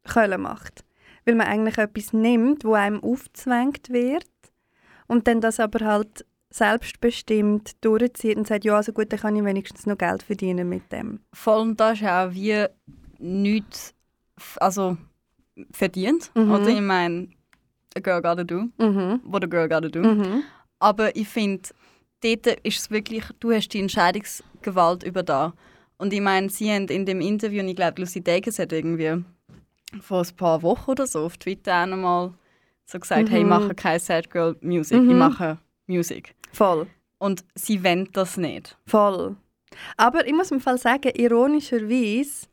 B: Köln macht. Weil man eigentlich etwas nimmt, wo einem aufgezwängt wird und dann das aber halt selbstbestimmt durchzieht und sagt, ja, also gut, dann kann ich wenigstens noch Geld verdienen mit dem.
C: Vor allem da ist auch wie nichts also, verdient.
B: Mhm.
C: Oder ich meine, a girl gotta do,
B: Mhm.
C: what a girl gotta do.
B: Mhm.
C: Aber ich finde, dort ist es wirklich, du hast die Entscheidungsgewalt über da. Und ich meine, sie haben in dem Interview, und ich glaube, Lucy Dacus hat irgendwie vor ein paar Wochen oder so auf Twitter auch einmal so gesagt, hey, ich
B: Mhm.
C: mache keine Sad Girl Music, ich
B: Mhm.
C: mache Music.
B: Voll.
C: Und sie wollen das nicht.
B: Voll. Aber ich muss im Fall sagen, ironischerweise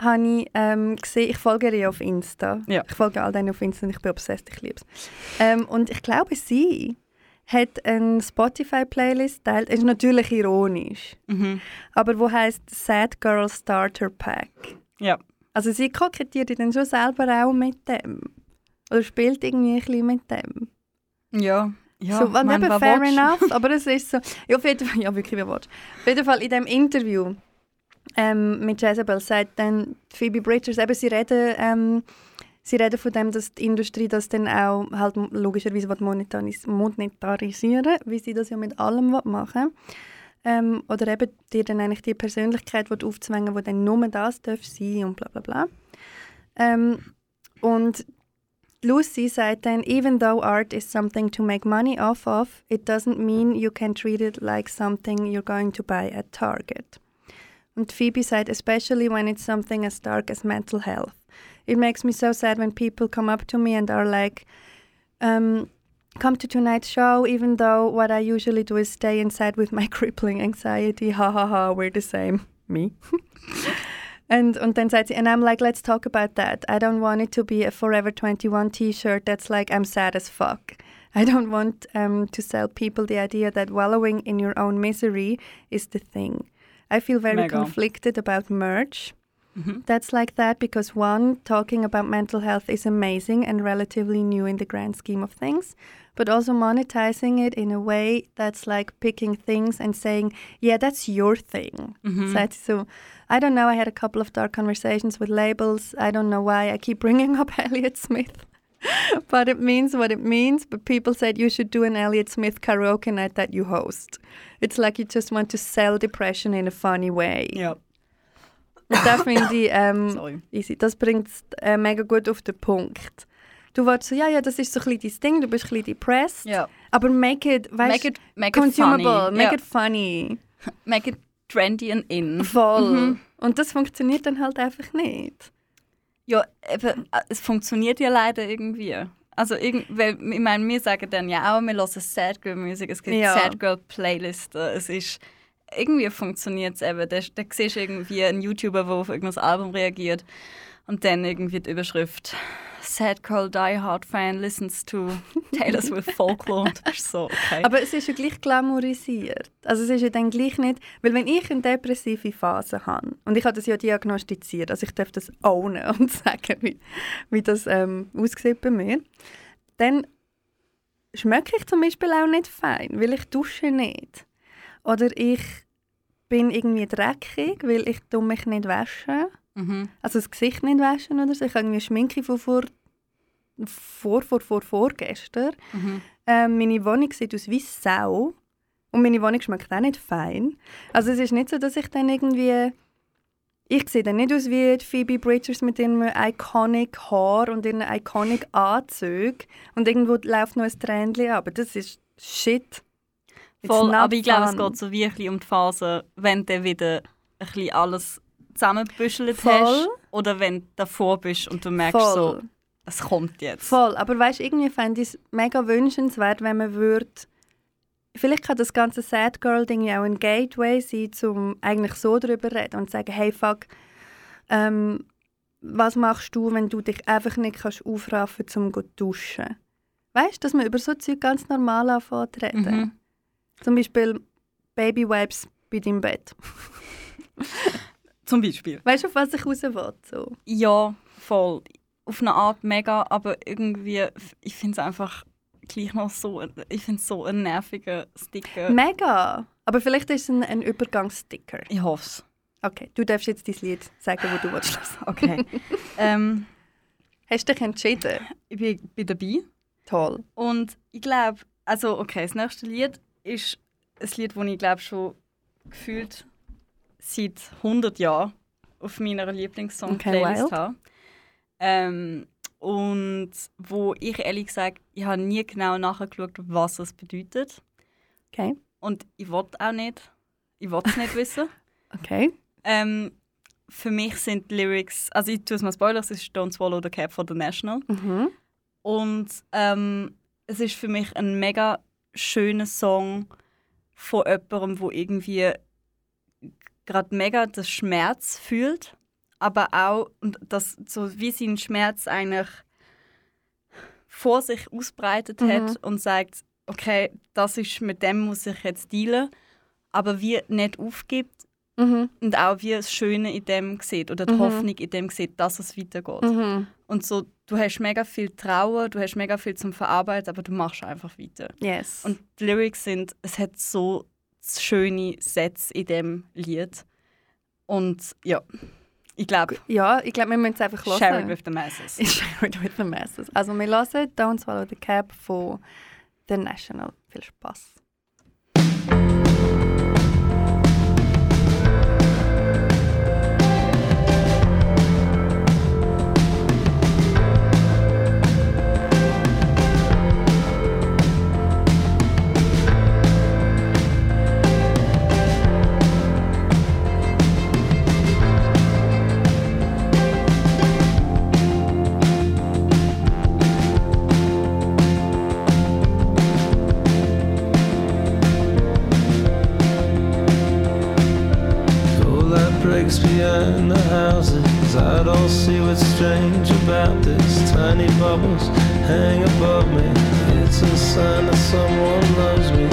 B: habe ich ähm, gesehen, ich folge ihr auf Insta.
C: Ja.
B: Ich folge all denen auf Insta und ich bin obsessed, ich liebe es. Ähm, und ich glaube, sie hat eine Spotify-Playlist teilt, ist natürlich ironisch,
C: Mhm.
B: aber wo heißt Sad Girl Starter Pack.
C: Ja.
B: Also sie kokettiert dann schon selber auch mit dem. Oder spielt irgendwie ein bisschen mit dem.
C: Ja. Ja
B: so, und
C: mein,
B: fair enough, aber es ist so. Ja, auf jeden Fall, ja wirklich, wie willst? Auf jeden Fall in dem Interview ähm, mit Jezebel sagt dann Phoebe Bridgers, eben sie reden, ähm, sie reden von dem, dass die Industrie das dann auch halt logischerweise monetaris monetarisieren wie sie das ja mit allem machen ähm, Oder eben dir dann eigentlich die Persönlichkeit aufzwängen, die dann nur das darf sein und bla bla bla. Ähm, und Lucy sagt then, even though art is something to make money off of, it doesn't mean you can treat it like something you're going to buy at Target. And Phoebe sagt, especially when it's something as dark as mental health. It makes me so sad when people come up to me and are like, um, come to tonight's show, even though what I usually do is stay inside with my crippling anxiety. Ha ha ha, we're the same. Me. and, sagt sie, and I'm like, let's talk about that. I don't want it to be a Forever 21 t-shirt that's like, I'm sad as fuck. I don't want um, to sell people the idea that wallowing in your own misery is the thing. I feel very
C: Mega.
B: conflicted about merch
C: Mhm.
B: that's like that because one, talking about mental health is amazing and relatively new in the grand scheme of things, but also monetizing it in a way that's like picking things and saying, yeah, that's your thing.
C: Mhm.
B: So, it's- so I don't know. I had a couple of dark conversations with labels. I don't know why I keep bringing up Elliott Smith. but it means what it means. But people said you should do an Elliott Smith karaoke night that you host. It's like you just want to sell depression in a funny way.
C: Ja,
B: das finde ich ähm,
C: sorry.
B: easy. Das bringt es äh, mega gut auf den Punkt. Du warst so, ja, ja, das ist so ein bisschen dein Ding, du bist ein bisschen depressed.
C: Ja.
B: Aber make it, weißt,
C: Make it, make it
B: consumable,
C: funny.
B: make
C: ja.
B: it funny.
C: make it trendy and in.
B: Voll.
C: Mhm.
B: Und das funktioniert dann halt einfach nicht.
C: Ja, eben, äh, es funktioniert ja leider irgendwie. Also, weil, ich meine, wir sagen dann ja auch, wir hören Sad Girl Musik, es gibt
B: Ja.
C: Sad Girl Playlisten. Es ist, irgendwie funktioniert es eben. Da, da siehst du irgendwie einen YouTuber, der auf irgendein Album reagiert und dann irgendwie die Überschrift Sad Girl Die Hard Fan listens to Taylor Swift Folklore. Und du bist so, okay.
B: Aber es ist ja gleich glamourisiert. Also es ist ja dann gleich nicht, weil wenn ich eine depressive Phase habe, und ich habe das ja diagnostiziert, also ich darf das ownen und sagen, wie, wie das ähm, aussieht bei mir, dann schmecke ich zum Beispiel auch nicht fein, weil ich dusche nicht. Oder ich bin irgendwie dreckig, weil ich mich nicht wasche.
C: Mhm.
B: Also das Gesicht nicht waschen oder so. Ich habe irgendwie Schminke von vor, vor, vor, vor, vorgestern.
C: Mhm.
B: Ähm, meine Wohnung sieht aus wie Sau. Und meine Wohnung schmeckt auch nicht fein. Also es ist nicht so, dass ich dann irgendwie... Ich sehe dann nicht aus wie die Phoebe Bridgers mit ihrem iconic Haar und ihren iconic Anzügen. Und irgendwo läuft noch ein Tränchen aber Das ist Shit. It's
C: Voll, aber ich glaube, es geht so wirklich um die Phase, wenn du wieder ein bisschen alles zusammengebüschelt
B: Voll.
C: hast oder wenn du davor bist und du merkst
B: Voll.
C: so, es kommt jetzt.
B: Voll, aber weißt irgendwie fände ich es mega wünschenswert, wenn man würde. Vielleicht kann das ganze Sad Girl-Ding ja auch ein Gateway sein, um eigentlich so darüber zu reden und zu sagen, hey fuck, ähm, was machst du, wenn du dich einfach nicht kannst aufraffen zum zu duschen? Weißt du, dass man über so Zeug ganz normal anfängt zu reden?
C: Mhm.
B: Zum Beispiel Baby Wipes bei deinem Bett.
C: Zum Beispiel.
B: Weißt du, auf was ich raus will? So.
C: Ja, voll. Auf eine Art mega, aber irgendwie, ich finde es einfach gleich noch so, ich finde es so ein nerviger Sticker.
B: Mega! Aber vielleicht ist es ein, ein Übergangssticker.
C: ich hoffe es.
B: Okay, du darfst jetzt dein Lied sagen, wo du willst.
C: Okay. ähm,
B: Hast du dich entschieden?
C: ich bin, bin dabei.
B: Toll.
C: Und ich glaube, also okay, das nächste Lied ist ein Lied, das ich glaube schon gefühlt seit 100 Jahren auf meiner Lieblingssong-Playlist
B: wild.
C: habe. Ähm, und wo ich ehrlich gesagt, ich habe nie genau nachgeschaut, was es bedeutet.
B: Okay.
C: Und ich wollte auch nicht. Ich wollte es nicht wissen.
B: Okay.
C: Ähm, für mich sind die Lyrics, also ich tue es mal Spoiler, es ist Don't Swallow the Cap von The National.
B: Mhm.
C: Und ähm, es ist für mich ein mega schöner Song von jemandem, wo irgendwie gerade mega den Schmerz fühlt, aber auch und das so wie sein Schmerz eigentlich vor sich ausbreitet
B: Mhm.
C: hat und sagt, okay, das ist mit dem muss ich jetzt dealen, aber wie nicht aufgibt
B: Mhm.
C: und auch wie das Schöne in dem sieht oder die
B: Mhm.
C: Hoffnung in dem sieht, dass es weitergeht.
B: Mhm.
C: Und so, du hast mega viel Trauer, du hast mega viel zum Verarbeiten, aber du machst einfach weiter.
B: Yes.
C: Und die Lyrics sind, es hat so schöne Sätze in dem Lied. Und ja, ich glaube,
B: ja, ich glaube, wir müssen es einfach hören.
C: share it with the masses.
B: Share it with the masses. Also wir hören Don't Swallow the Cap von The National. Viel Spaß.
F: Behind the houses. I don't see what's strange about this. Tiny bubbles hang above me. It's a sign that someone loves me.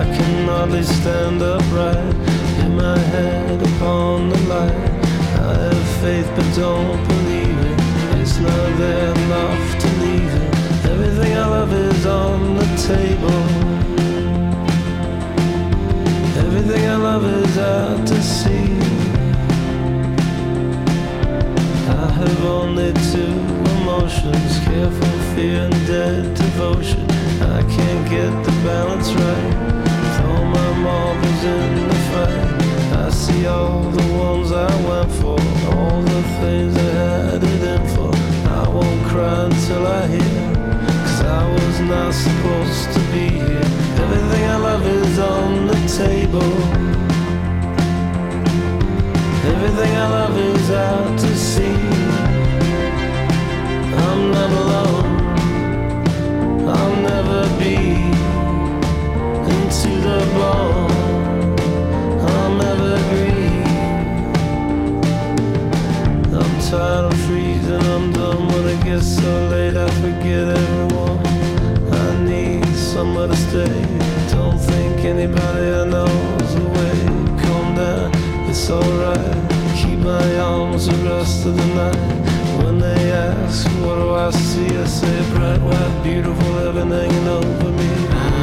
F: I can hardly stand upright. Hit my head upon the light. I have faith but don't believe it. It's not there enough to leave it. Everything I love is on the table. Everything I love is out only two emotions careful fear and dead devotion. I can't get the balance right. Throw my marbles in the fight. I see all the ones I went for, all the things I had it in for. I won't cry until I hear. Cause I was not supposed to be here. Everything I love is on the table. Everything I love is out to sea. I'm not alone. I'll never be into the grieve. I'm tired of freezing. I'm done when it gets so late. I forget everyone. I need somewhere to stay. Don't think anybody I know is away. Calm down, it's alright. Keep my arms the rest of the night. What do I see? I say bright, white, beautiful hanging over me.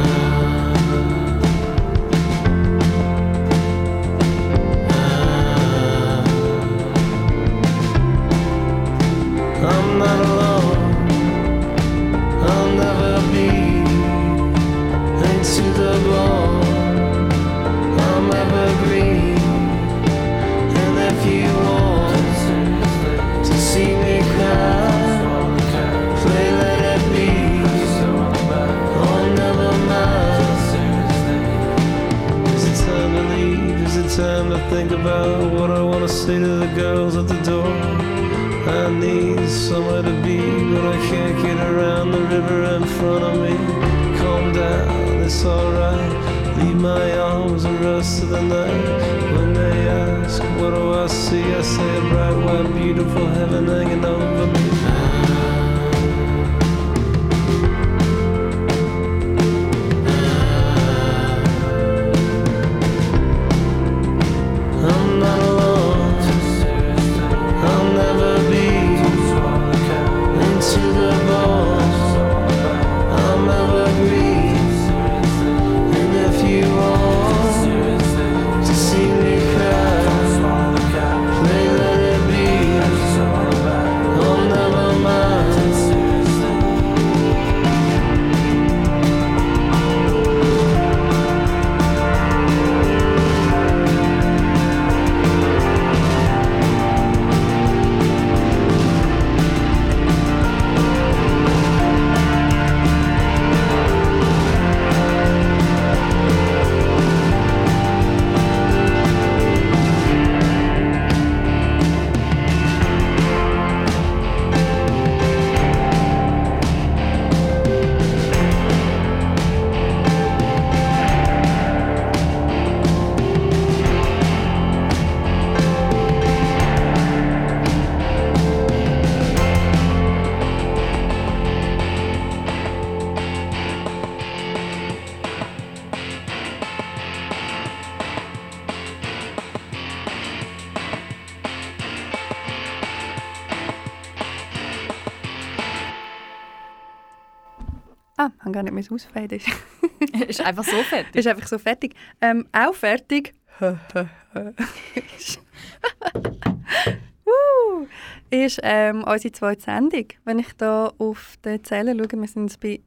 F: About what I want to say to the girls at the door? I need somewhere to be, but I can't get around the river in front of me. Calm down, it's alright. Leave my arms the rest of the night. When they ask, what do I see? I say a bright, white, beautiful heaven hanging over me.
B: Ah, ich habe gar nicht mehr ausfaden.
C: ist einfach so fertig.
B: ist einfach so fertig. Ähm, auch fertig. uh, ist ähm, unsere zweite Sendung. Wenn ich da auf die Zählen schaue, wir sind bei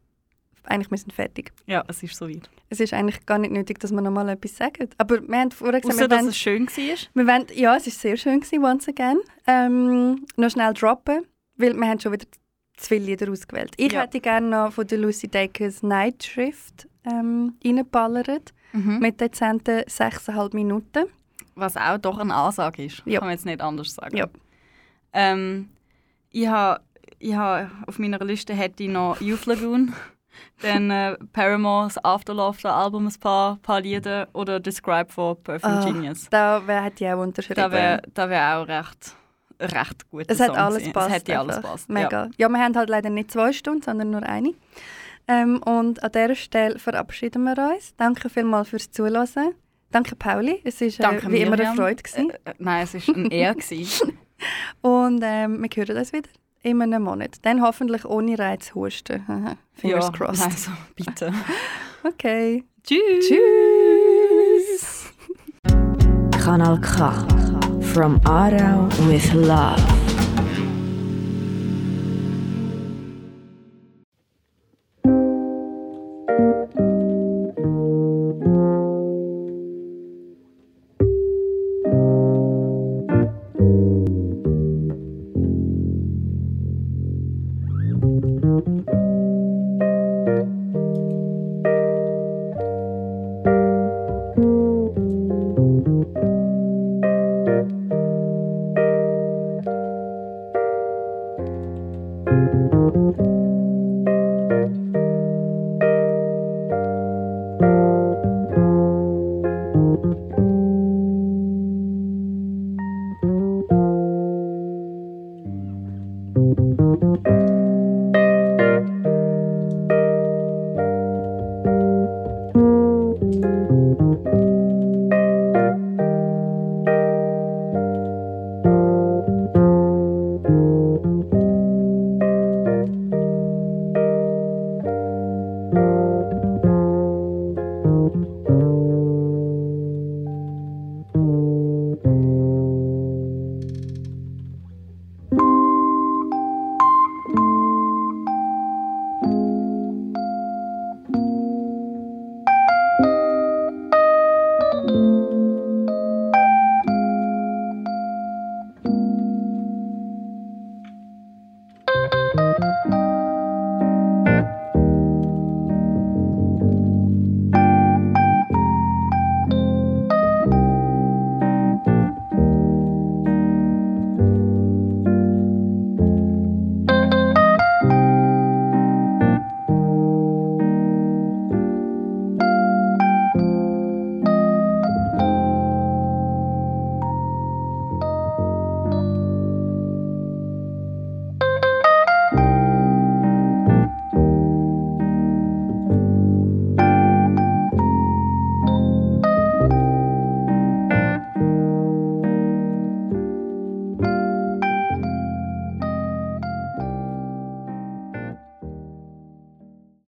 B: eigentlich wir sind fertig.
C: Ja, es ist so weit.
B: Es ist eigentlich gar nicht nötig, dass wir noch mal etwas sagen. Aber wir haben vorher gesagt,
C: Außer,
B: wir
C: dass
B: wollen,
C: es schön war.
B: wir wollen, ja, es war sehr schön, gewesen, once again. Ähm, noch schnell droppen, weil wir haben schon wieder zu viele Lieder ausgewählt. Ich
C: Ja.
B: hätte gerne noch von der Lucy Dacus Night Shift ähm, reingeballert.
C: Mhm.
B: Mit dezenten 6,5 Minuten.
C: Was auch doch eine Ansage ist.
B: Ja.
C: Kann man jetzt nicht anders sagen.
B: Ja.
C: Ähm, ich habe ich ha, auf meiner Liste hätte ich noch Youth Lagoon. Dann äh, Paramore's Afterlove, das Album, ein paar, paar Lieder. Oder Describe von Perfume
B: Ah,
C: Genius.
B: Da hätte ich auch unterschrieben.
C: Da wäre wär auch recht, recht gut.
B: es hat alles passt.
C: Es hätte alles
B: einfach.
C: passt.
B: Mega. Ja. wir haben halt leider nicht zwei Stunden, sondern nur eine. Ähm, und an dieser Stelle verabschieden wir uns. Danke vielmals fürs Zuhören. Danke, Pauli. Es war äh, wie immer eine
C: Miriam.
B: Freude. Gewesen.
C: Ja. Äh, nein, es war ein Ehr. gewesen.
B: Und ähm, wir hören uns wieder in einem Monat. Dann hoffentlich ohne Reizhusten. Fingers
C: ja,
B: crossed.
C: Also, bitte.
B: Okay.
C: Tschüss.
B: Tschüss.
A: Kanal K. From Aarau with love.